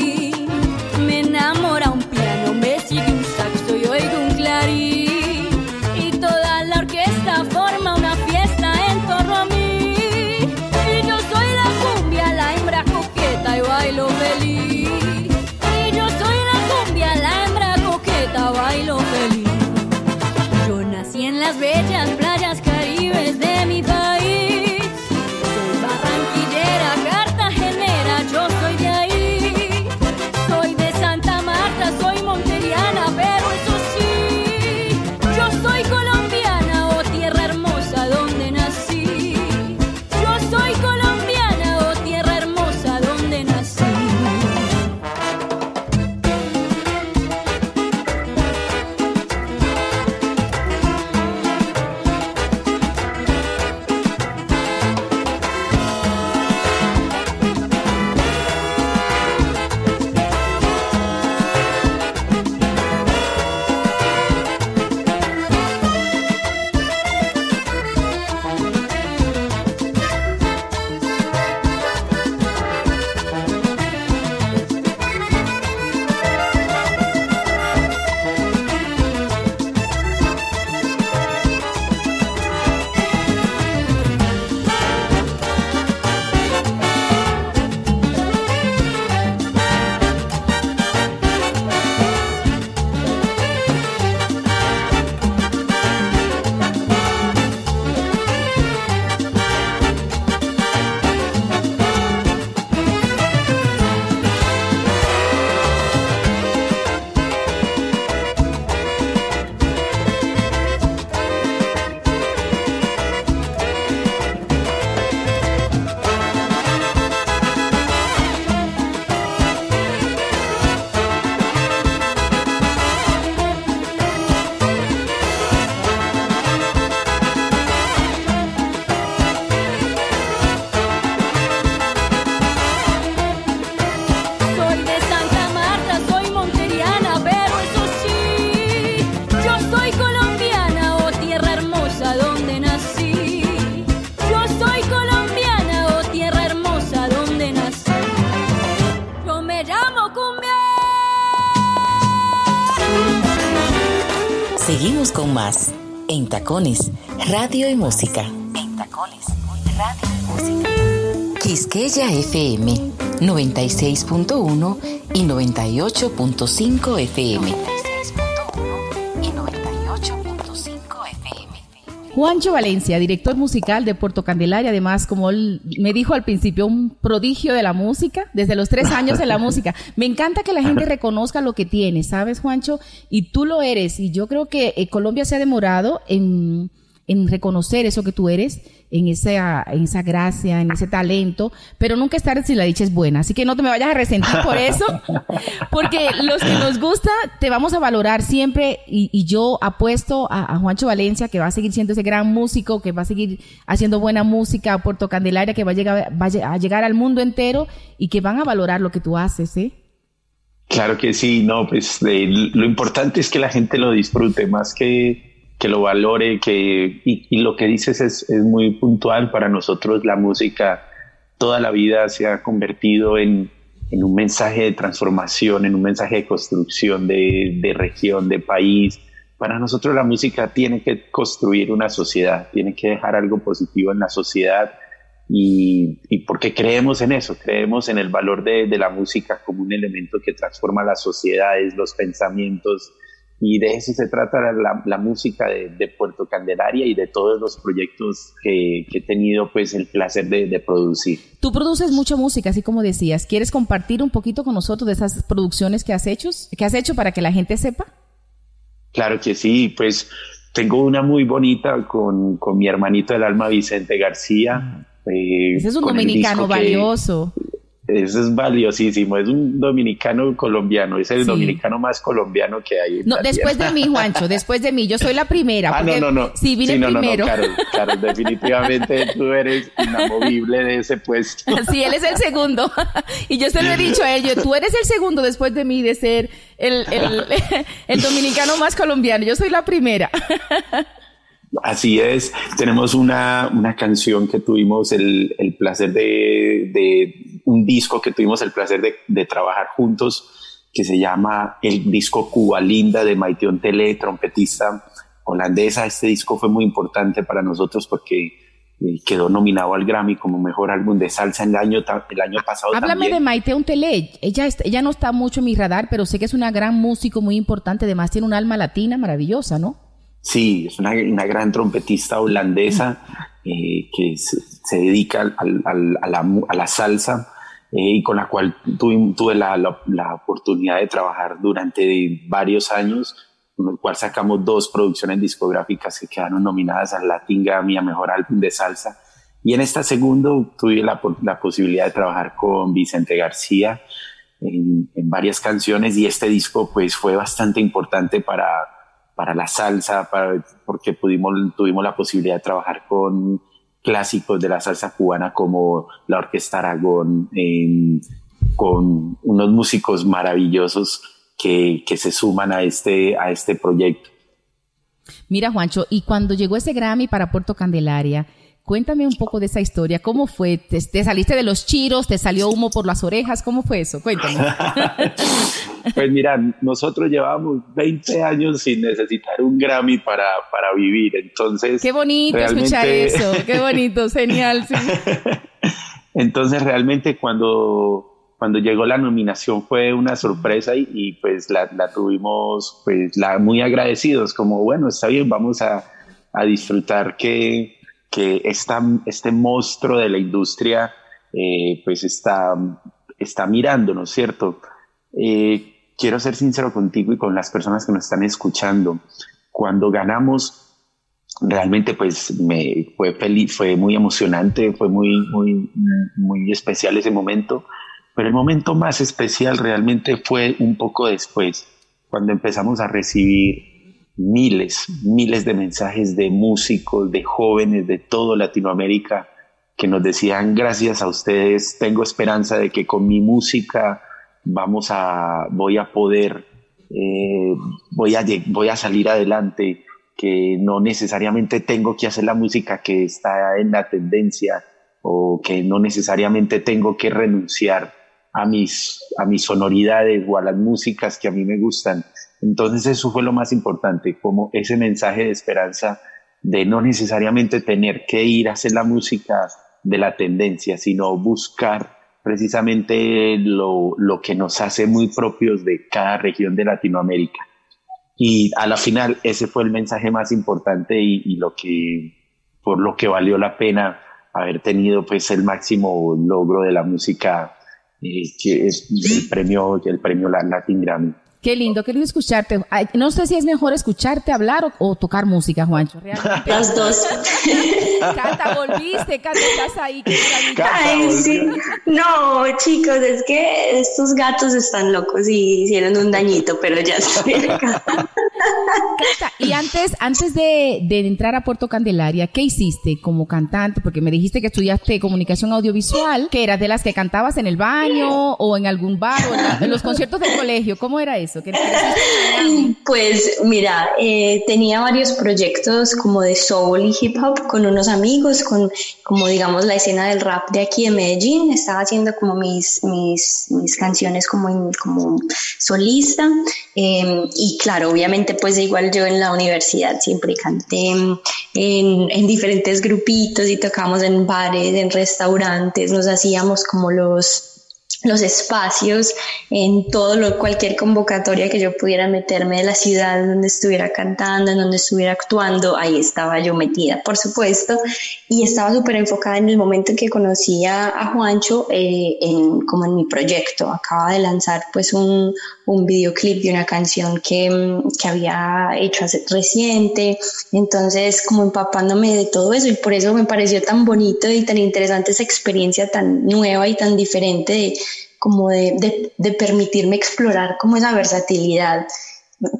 Tacones, Radio y Música. En Tacones, Radio y Música. Quisqueya FM 96.1 y 98.5 FM. Juancho Valencia, director musical de Puerto Candelaria, además, como él me dijo al principio, un prodigio de la música, desde los tres años en la música. Me encanta que la gente reconozca lo que tiene, ¿sabes, Juancho? Y tú lo eres, y yo creo que eh, Colombia se ha demorado en, en reconocer eso que tú eres, en esa, en esa gracia, en ese talento, pero nunca es tarde si la dicha es buena. Así que no te me vayas a resentir por eso, porque los que nos gusta te vamos a valorar siempre y, y yo apuesto a, a Juancho Valencia que va a seguir siendo ese gran músico, que va a seguir haciendo buena música a Puerto Candelaria, que va a llegar, va a lle- a llegar al mundo entero y que van a valorar lo que tú haces, ¿eh? Claro que sí, no, pues eh, lo importante es que la gente lo disfrute más que, que lo valore, que, y, lo que dices es, es muy puntual para nosotros. La música toda la vida se ha convertido en, en un mensaje de transformación, en un mensaje de construcción de, de región, de país. Para nosotros la música tiene que construir una sociedad, tiene que dejar algo positivo en la sociedad y, y porque creemos en eso, creemos en el valor de, de, la música como un elemento que transforma las sociedades, los pensamientos, y de eso se trata la, la música de, de, Puerto Candelaria y de todos los proyectos que, que he tenido pues el placer de, de, producir. Tú produces mucha música, así como decías. ¿Quieres compartir un poquito con nosotros de esas producciones que has hecho, que has hecho para que la gente sepa? Claro que sí, pues tengo una muy bonita con, con mi hermanito del alma Vicente García. Eh, Ese es un dominicano valioso. Que, eso es valiosísimo, es un dominicano colombiano, es el sí. dominicano más colombiano que hay. No, después de mí, Juancho, después de mí, yo soy la primera. Ah, no, no, no. Sí, vine sí, no, primero. No, no, Carol, Carol, definitivamente tú eres inamovible de ese puesto. Sí, él es el segundo. Y yo se lo he dicho a él, yo, tú eres el segundo después de mí de ser el, el, el dominicano más colombiano, yo soy la primera. Así es, tenemos una, una canción que tuvimos el, el placer de, de, un disco que tuvimos el placer de, de, trabajar juntos, que se llama el disco Cuba Linda de Maiteon Tele, trompetista holandesa. Este disco fue muy importante para nosotros porque eh, quedó nominado al Grammy como mejor álbum de salsa el año, el año pasado. Háblame de Maite Tele. Ella, ella no está mucho en mi radar, pero sé que es una gran músico muy importante. Además, tiene un alma latina maravillosa, ¿no? Sí, es una, una gran trompetista holandesa eh, que se, dedica al, al, a, la, a, la, salsa eh, y con la cual tuve, tuve la, la, la, oportunidad de trabajar durante varios años, con el cual sacamos dos producciones discográficas que quedaron nominadas al Latin Grammy a Mejor Álbum de Salsa. Y en esta segunda tuve la, la posibilidad de trabajar con Vicente García en, en varias canciones y este disco pues fue bastante importante para para la salsa, para, porque pudimos, tuvimos la posibilidad de trabajar con clásicos de la salsa cubana como la Orquesta Aragón, con unos músicos maravillosos que, que, se suman a este, a este proyecto. Mira, Juancho, y cuando llegó ese Grammy para Puerto Candelaria, Cuéntame un poco de esa historia. ¿Cómo fue? ¿Te, saliste de los chiros? ¿Te salió humo por las orejas? ¿Cómo fue eso? Cuéntame. pues mira, nosotros llevábamos 20 años sin necesitar un Grammy para, para vivir. Entonces. Qué bonito escuchar eso. Qué bonito, genial. Sí. Entonces, realmente cuando, cuando llegó la nominación fue una sorpresa y, y pues la, la, tuvimos pues la, muy agradecidos. Como, bueno, está bien, vamos a, a disfrutar que que esta, este monstruo de la industria eh, pues está, está mirando, ¿no es cierto? Eh, quiero ser sincero contigo y con las personas que nos están escuchando. Cuando ganamos, realmente pues me fue feliz, fue muy emocionante, fue muy, muy, muy especial ese momento. Pero el momento más especial realmente fue un poco después, cuando empezamos a recibir miles, miles de mensajes de músicos, de jóvenes de todo Latinoamérica que nos decían gracias a ustedes, tengo esperanza de que con mi música vamos a, voy a poder, eh, voy, a, voy a salir adelante, que no necesariamente tengo que hacer la música que está en la tendencia o que no necesariamente tengo que renunciar a mis, a mis sonoridades o a las músicas que a mí me gustan, entonces eso fue lo más importante, como ese mensaje de esperanza de no necesariamente tener que ir a hacer la música de la tendencia, sino buscar precisamente lo, lo que nos hace muy propios de cada región de Latinoamérica. Y a la final ese fue el mensaje más importante y, lo que, por lo que valió la pena haber tenido pues el máximo logro de la música, eh, que es el premio, el premio Latin Grammy. Qué lindo, qué lindo escucharte. no sé si es mejor escucharte hablar o, tocar música, Juancho. Realmente. Las dos. Canta, volviste, Canta, estás ahí. Ay, sí. No, chicos, es que estos gatos están locos y hicieron un dañito, pero ya estoy acá. Canta, antes, antes de, de, entrar a Puerto Candelaria, ¿qué hiciste como cantante? Porque me dijiste que estudiaste comunicación audiovisual, que eras de las que cantabas en el baño o en algún bar o en, en los conciertos del colegio. ¿Cómo era eso? Pues mira, eh, tenía varios proyectos como de soul y hip hop con unos amigos, con como digamos la escena del rap de aquí de Medellín. Estaba haciendo como mis, mis, mis canciones como, como solista. Em, y claro, obviamente pues igual yo en la universidad siempre canté en, en diferentes grupitos y tocamos en bares, en restaurantes, nos hacíamos como los los espacios en todo lo, cualquier convocatoria que yo pudiera meterme de la ciudad donde estuviera cantando, en donde estuviera actuando, ahí estaba yo metida, por supuesto, y estaba súper enfocada en el momento en que conocí a, Juancho eh, en, como en mi proyecto. Acaba de lanzar pues un, un videoclip de una canción que, que había hecho hace reciente, entonces como empapándome de todo eso y por eso me pareció tan bonito y tan interesante esa experiencia tan nueva y tan diferente de como de, de, permitirme explorar como esa versatilidad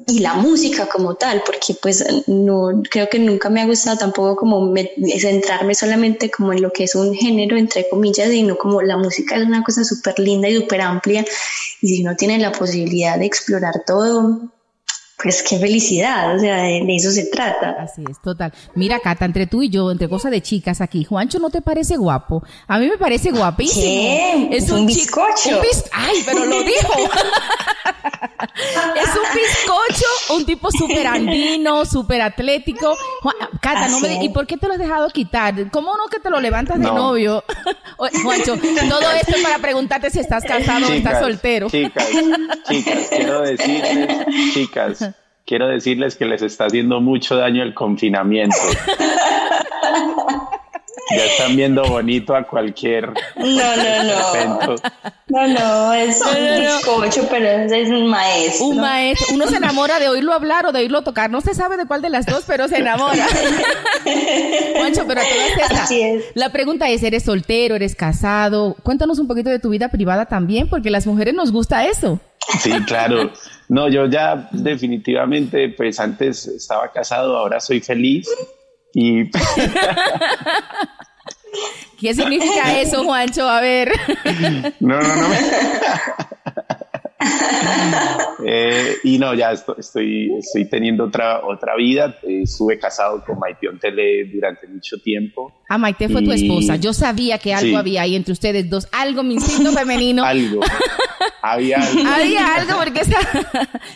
y la música como tal, porque pues no creo que nunca me ha gustado tampoco como centrarme solamente como en lo que es un género entre comillas, sino como la música es una cosa súper linda y súper amplia y si uno tiene la posibilidad de explorar todo, pues qué felicidad, o sea, de, eso se trata. Así es, total. Mira, Cata, entre tú y yo, entre cosas de chicas aquí, Juancho, ¿no te parece guapo? A mí me parece guapísimo. ¿Qué? Es un, bizcocho. Ay, pero lo dijo. es un bizcocho, un tipo súper andino, súper atlético. Cata, no me, ¿y por qué te lo has dejado quitar? ¿Cómo no que te lo levantas de novio? Juancho, todo esto es para preguntarte si estás casado o estás soltero. Chicas, chicas, quiero decirles, chicas, quiero decirles que les está haciendo mucho daño el confinamiento. Ya están viendo bonito a cualquier. No, no, no. No, no, es un bizcocho, pero es un maestro. Un maestro. Uno se enamora de oírlo hablar o de oírlo tocar. No se sabe de cuál de las dos, pero se enamora. Juancho, pero todas Así es. La pregunta es, ¿eres soltero? ¿Eres casado? Cuéntanos un poquito de tu vida privada también, porque las mujeres nos gusta eso. Sí, claro. No, yo ya definitivamente, pues antes estaba casado, ahora soy feliz y... ¿Qué significa eso, Juancho? A ver. No, no, no. Eh, y no, ya estoy, estoy, teniendo otra, otra vida. estuve casado con Maite Ontele durante mucho tiempo. Ah, Maite fue tu esposa. Yo sabía que algo había ahí entre ustedes dos. Algo, mi instinto femenino. algo. Había algo. Había algo porque está...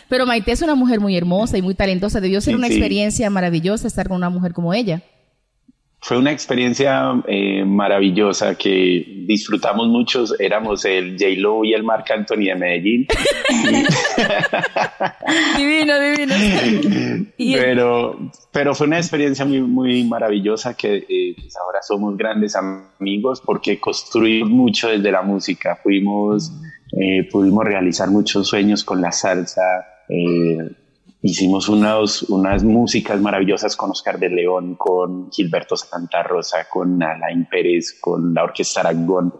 Pero Maite es una mujer muy hermosa y muy talentosa. Debió ser una experiencia maravillosa estar con una mujer como ella. Fue una experiencia eh, maravillosa que disfrutamos muchos. Éramos el J-Lo y el Marc Anthony de Medellín. divino, divino. pero, pero fue una experiencia muy, muy maravillosa que eh, pues ahora somos grandes amigos porque construimos mucho desde la música. Fuimos, eh, pudimos realizar muchos sueños con la salsa. Hicimos unas, unas músicas maravillosas con Oscar de León, con Gilberto Santa Rosa, con Alain Pérez, con la Orquesta Aragón,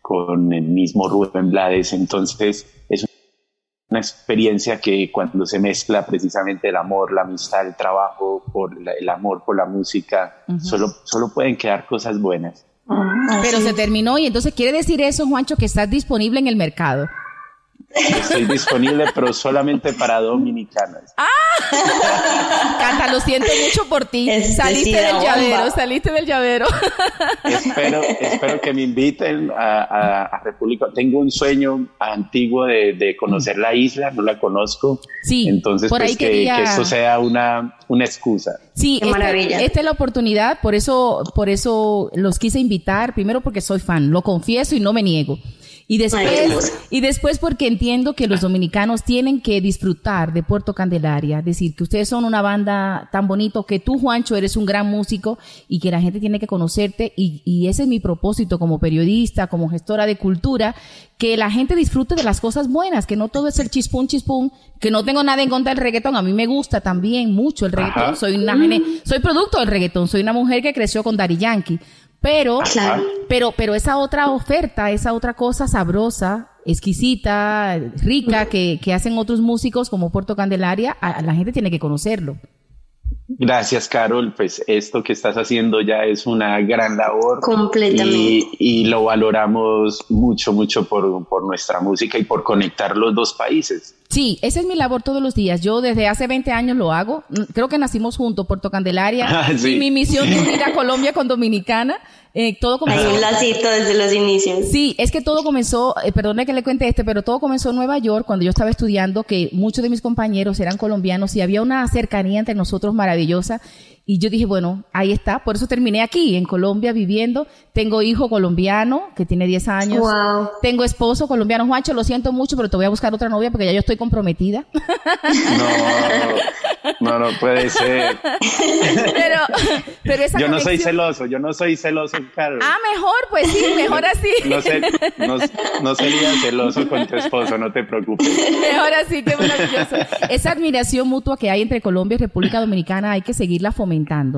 con el mismo Rubén Blades. Entonces, es una experiencia que cuando se mezcla precisamente el amor, la amistad, el trabajo, por el amor por la música, solo, solo pueden quedar cosas buenas. Ah, Pero se terminó y entonces quiere decir eso, Juancho, que estás disponible en el mercado. Estoy disponible, pero solamente para dominicanas. ¡Ah! Canta, lo siento mucho por ti. saliste del llavero, saliste del llavero. espero, espero que me inviten a, República. Tengo un sueño antiguo de, conocer la isla, no la conozco. Sí, entonces pues que, que, eso sea una, una excusa. Sí, Qué maravilla. Esta, es la oportunidad, por eso, por eso los quise invitar, primero porque soy fan, lo confieso y no me niego. Y después, y después porque entiendo que los dominicanos tienen que disfrutar de Puerto Candelaria, decir que ustedes son una banda tan bonito, que tú, Juancho, eres un gran músico y que la gente tiene que conocerte y, y ese es mi propósito como periodista, como gestora de cultura, que la gente disfrute de las cosas buenas, que no todo es el chispún chispún, que no tengo nada en contra del reggaetón, a mí me gusta también mucho el reggaetón, soy una soy producto del reggaetón, soy una mujer que creció con Daddy Yankee, pero, pero, pero esa otra oferta, esa otra cosa sabrosa, exquisita, rica que, que hacen otros músicos como Puerto Candelaria, la gente tiene que conocerlo. Gracias, Carol. Pues esto que estás haciendo ya es una gran labor. Completamente. Y, lo valoramos mucho, mucho por, por, nuestra música y por conectar los dos países. Sí, esa es mi labor todos los días. Yo desde hace 20 años lo hago. Creo que nacimos juntos, Puerto Candelaria. Ah, y mi misión de unir a Colombia con Dominicana. Eh, todo comenzó. Hay un lacito desde los inicios. Sí, es que todo comenzó, eh, perdone que le cuente este, pero todo comenzó en Nueva York cuando yo estaba estudiando, que muchos de mis compañeros eran colombianos y había una cercanía entre nosotros maravillosa. Y yo dije, bueno, ahí está. Por eso terminé aquí, en Colombia, viviendo. Tengo hijo colombiano, que tiene 10 años. Wow. Tengo esposo colombiano. Juancho, lo siento mucho, pero te voy a buscar otra novia porque ya yo estoy comprometida. No, no, no puede ser. Pero, pero esa Yo no soy celoso, yo no soy celoso, Carlos. Ah, mejor, pues sí, mejor así. No, no, sería celoso con tu esposo, no te preocupes. Mejor así, qué maravilloso. Esa admiración mutua que hay entre Colombia y República Dominicana hay que seguirla fomentando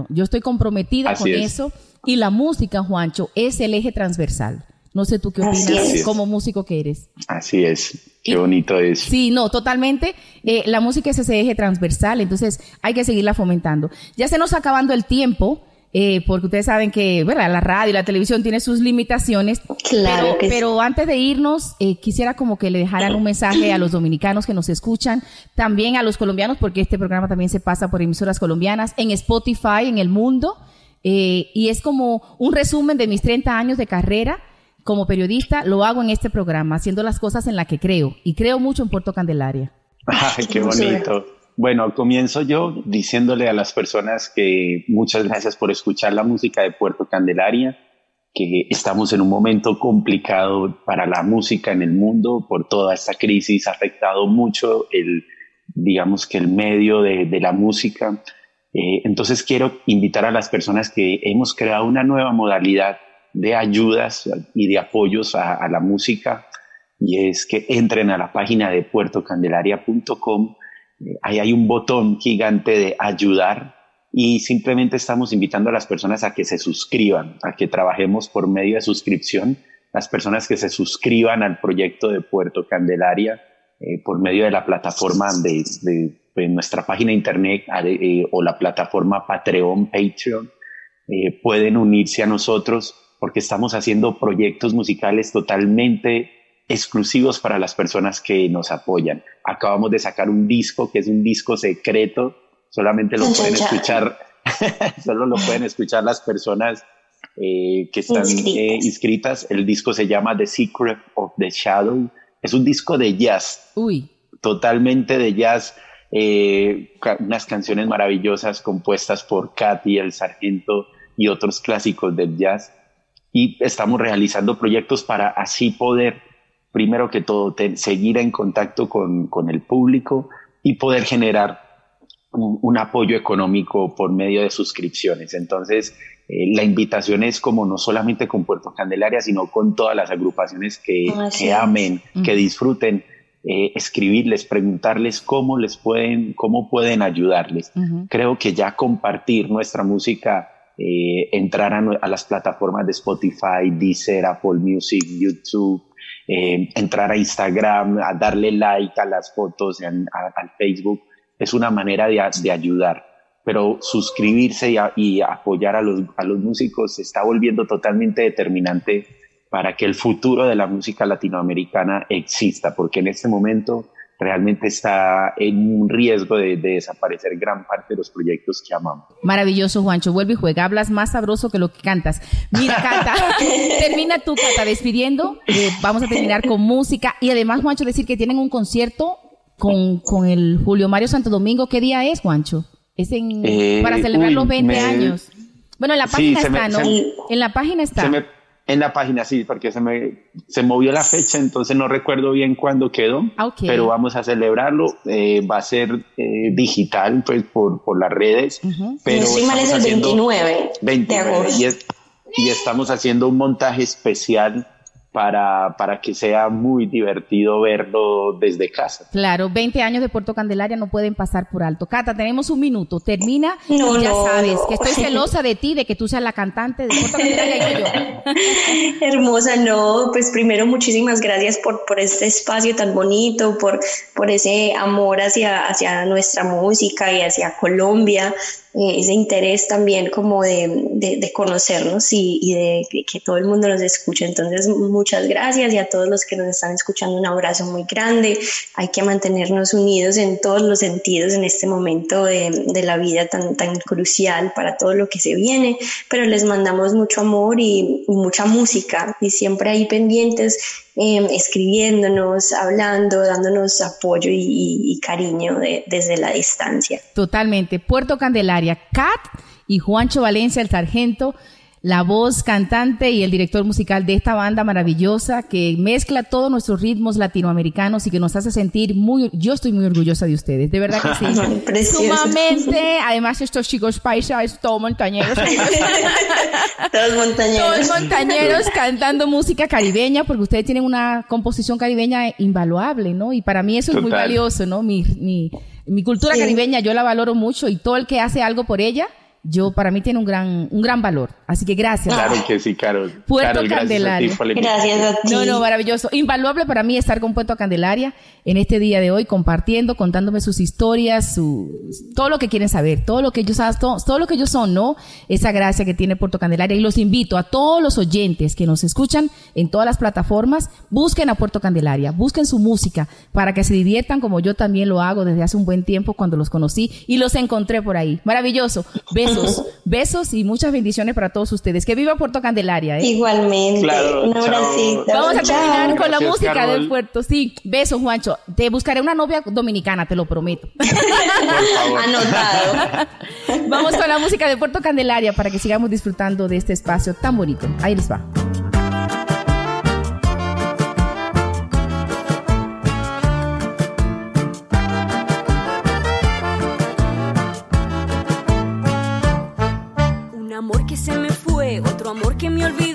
yo estoy comprometida con eso y la música, Juancho, es el eje transversal. No sé tú qué opinas como músico que eres. Así es. Qué bonito es. Sí, no, totalmente. Eh, la música es ese eje transversal, entonces hay que seguirla fomentando. Ya se nos está acabando el tiempo. Eh, porque ustedes saben que la radio y la televisión tiene sus limitaciones. Claro pero, pero antes de irnos, eh, quisiera como que le dejaran un mensaje a los dominicanos que nos escuchan, también a los colombianos, porque este programa también se pasa por emisoras colombianas, en Spotify, en el mundo, eh, y es como un resumen de mis 30 años de carrera como periodista, lo hago en este programa, haciendo las cosas en las que creo, y creo mucho en Puerto Candelaria. Ay, qué bonito. Bueno, comienzo yo diciéndole a las personas que muchas gracias por escuchar la música de Puerto Candelaria, que estamos en un momento complicado para la música en el mundo por toda esta crisis, ha afectado mucho el, digamos que el medio de, de la música. Eh, entonces quiero invitar a las personas que hemos creado una nueva modalidad de ayudas y de apoyos a, a la música y es que entren a la página de puertocandelaria.com ahí hay un botón gigante de ayudar y simplemente estamos invitando a las personas a que se suscriban, a que trabajemos por medio de suscripción, las personas que se suscriban al proyecto de Puerto Candelaria eh, por medio de la plataforma de, nuestra página internet eh, o la plataforma Patreon, Patreon, eh, pueden unirse a nosotros porque estamos haciendo proyectos musicales totalmente exclusivos para las personas que nos apoyan. Acabamos de sacar un disco que es un disco secreto, solamente lo pueden escuchar, solo lo pueden escuchar las personas eh, que están eh, inscritas. El disco se llama The Secret of the Shadow. Es un disco de jazz. Uy. Totalmente de jazz. Eh, unas canciones maravillosas compuestas por Katy, el sargento y otros clásicos del jazz. Y estamos realizando proyectos para así poder primero que todo, seguir en contacto con, con, el público y poder generar un, apoyo económico por medio de suscripciones. Entonces, eh, la invitación es como no solamente con Puerto Candelaria, sino con todas las agrupaciones que, que amen, que disfruten. Eh, escribirles, preguntarles cómo les pueden, cómo pueden ayudarles. Creo que ya compartir nuestra música, eh, entrar a, a, las plataformas de Spotify, Deezer, Apple Music, YouTube, eh, entrar a Instagram, a darle like a las fotos, al Facebook, es una manera de, de ayudar. Pero suscribirse y, apoyar a los, a los músicos está volviendo totalmente determinante para que el futuro de la música latinoamericana exista, porque en este momento realmente está en un riesgo de, desaparecer gran parte de los proyectos que amamos. Maravilloso, Juancho. Vuelve y juega. Hablas más sabroso que lo que cantas. Mira, canta. Termina tú, Cata, despidiendo. Eh, vamos a terminar con música. Y además, Juancho, decir que tienen un concierto con, con el Julio Mario Santo Domingo. ¿Qué día es, Juancho? Es en, eh, para celebrar los 20 años. Bueno, en la página está, ¿no? en la página está. En la página sí, porque se me se movió la fecha, entonces no recuerdo bien cuándo quedó, pero vamos a celebrarlo. Eh, va a ser eh, digital, pues por, por las redes. Pero sí, es el 29, 29 y, y estamos haciendo un montaje especial para, para que sea muy divertido verlo desde casa. Claro, 20 años de Puerto Candelaria no pueden pasar por alto. Cata, tenemos un minuto, termina y ya sabes que estoy celosa de ti, de que tú seas la cantante de Puerto Candelaria y yo. Hermosa, no, pues primero muchísimas gracias por, por este espacio tan bonito, por, por ese amor hacia, hacia nuestra música y hacia Colombia. Eh, ese interés también como de, de, conocernos y, y, de que todo el mundo nos escuche. Entonces, muchas gracias y a todos los que nos están escuchando un abrazo muy grande. Hay que mantenernos unidos en todos los sentidos en este momento de, de la vida tan, tan crucial para todo lo que se viene, pero les mandamos mucho amor y, y mucha música y siempre ahí pendientes Em, escribiéndonos, hablando, dándonos apoyo y, cariño desde la distancia. Totalmente. Puerto Candelaria, Cat y Juancho Valencia, el sargento la voz cantante y el director musical de esta banda maravillosa que mezcla todos nuestros ritmos latinoamericanos y que nos hace sentir muy, yo estoy muy orgullosa de ustedes, de verdad que sí. Sumamente, además estos chicos paisas, todos montañeros. todos montañeros. Todos montañeros cantando música caribeña porque ustedes tienen una composición caribeña invaluable, ¿no? Y para mí eso es muy valioso, ¿no? Mi, mi, mi cultura caribeña yo la valoro mucho y todo el que hace algo por ella, yo para mí tiene un gran, un gran valor. Así que gracias. Claro que sí, Carol. Puerto Carol, Candelaria. Gracias a ti por la Gracias a ti. No, no, maravilloso. Invaluable para mí estar con Puerto Candelaria en este día de hoy, compartiendo, contándome sus historias, su, todo lo que quieren saber, todo lo que ellos todo, todo lo que ellos son, ¿no? Esa gracia que tiene Puerto Candelaria. Y los invito a todos los oyentes que nos escuchan en todas las plataformas, busquen a Puerto Candelaria, busquen su música para que se diviertan como yo también lo hago desde hace un buen tiempo cuando los conocí y los encontré por ahí. Maravilloso. Besos, besos y muchas bendiciones para todos ustedes. Que viva Puerto Candelaria. ¿eh? Igualmente. Claro, un chao. abracito. Vamos a Chao. terminar con la música Carol. del puerto. Sí, besos, Juancho. Te buscaré una novia dominicana, te lo prometo. Anotado. Vamos con la música de Puerto Candelaria para que sigamos disfrutando de este espacio tan bonito. Ahí les va. Amor que me olvidó.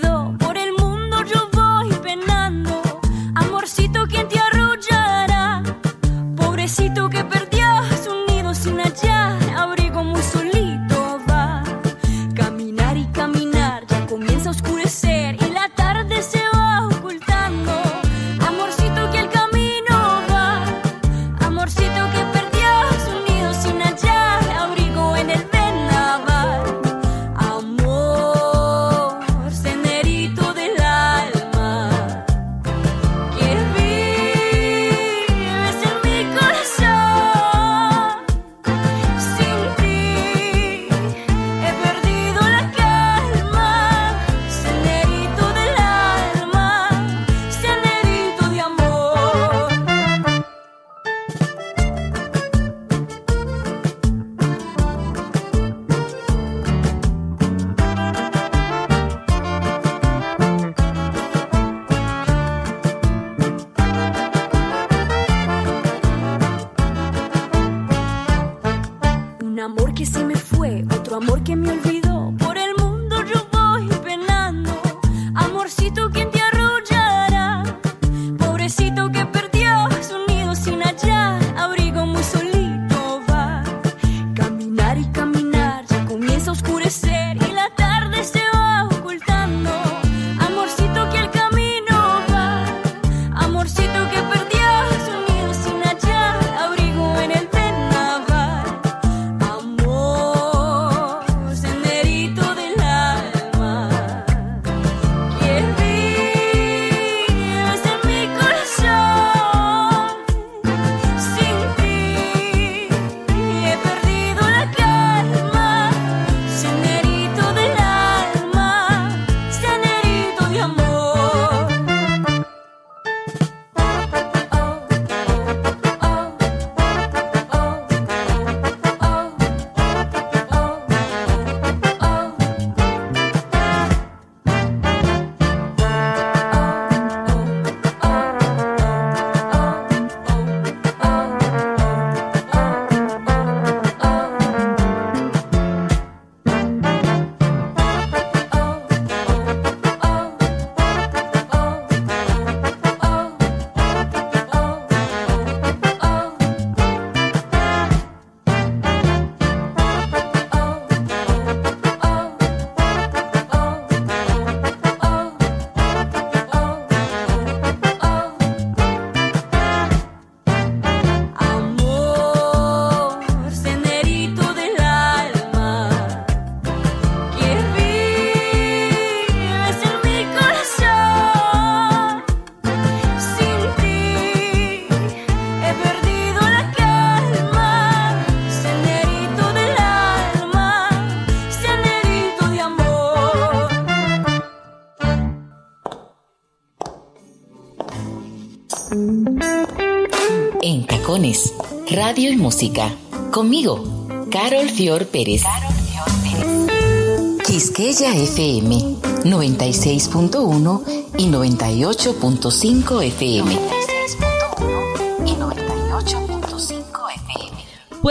Radio y Música. Conmigo, Carol Fior Pérez. Quisqueya FM 96.1 y 98.5 FM.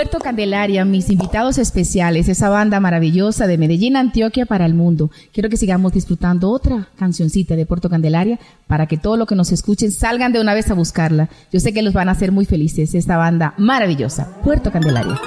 Puerto Candelaria, mis invitados especiales, esa banda maravillosa de Medellín, Antioquia para el mundo. Quiero que sigamos disfrutando otra cancioncita de Puerto Candelaria para que todo lo que nos escuchen salgan de una vez a buscarla. Yo sé que los van a hacer muy felices, esta banda maravillosa, Puerto Candelaria.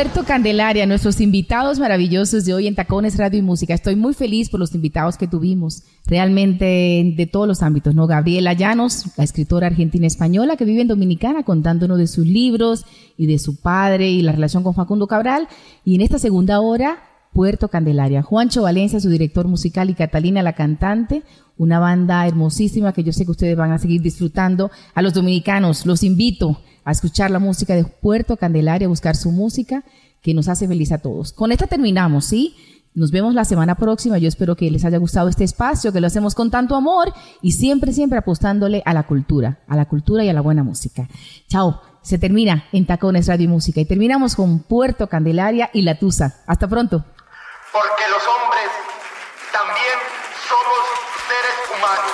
Puerto Candelaria, nuestros invitados maravillosos de hoy en Tacones Radio y Música. Estoy muy feliz por los invitados que tuvimos, realmente de todos los ámbitos, ¿no? Gabriela Llanos, la escritora argentina española que vive en Dominicana, contándonos de sus libros y de su padre y la relación con Facundo Cabral. Y en esta segunda hora, Puerto Candelaria. Juancho Valencia, su director musical, y Catalina, la cantante, una banda hermosísima que yo sé que ustedes van a seguir disfrutando. A los dominicanos los invito a escuchar la música de Puerto Candelaria, a buscar su música, que nos hace feliz a todos. Con esta terminamos, ¿sí? Nos vemos la semana próxima. Yo espero que les haya gustado este espacio, que lo hacemos con tanto amor y siempre, siempre apostándole a la cultura, a la cultura y a la buena música. Chao. Se termina en Tacones Radio y Música y terminamos con Puerto Candelaria y La Tusa. Hasta pronto. Porque los hombres también somos seres humanos.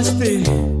Conmigo,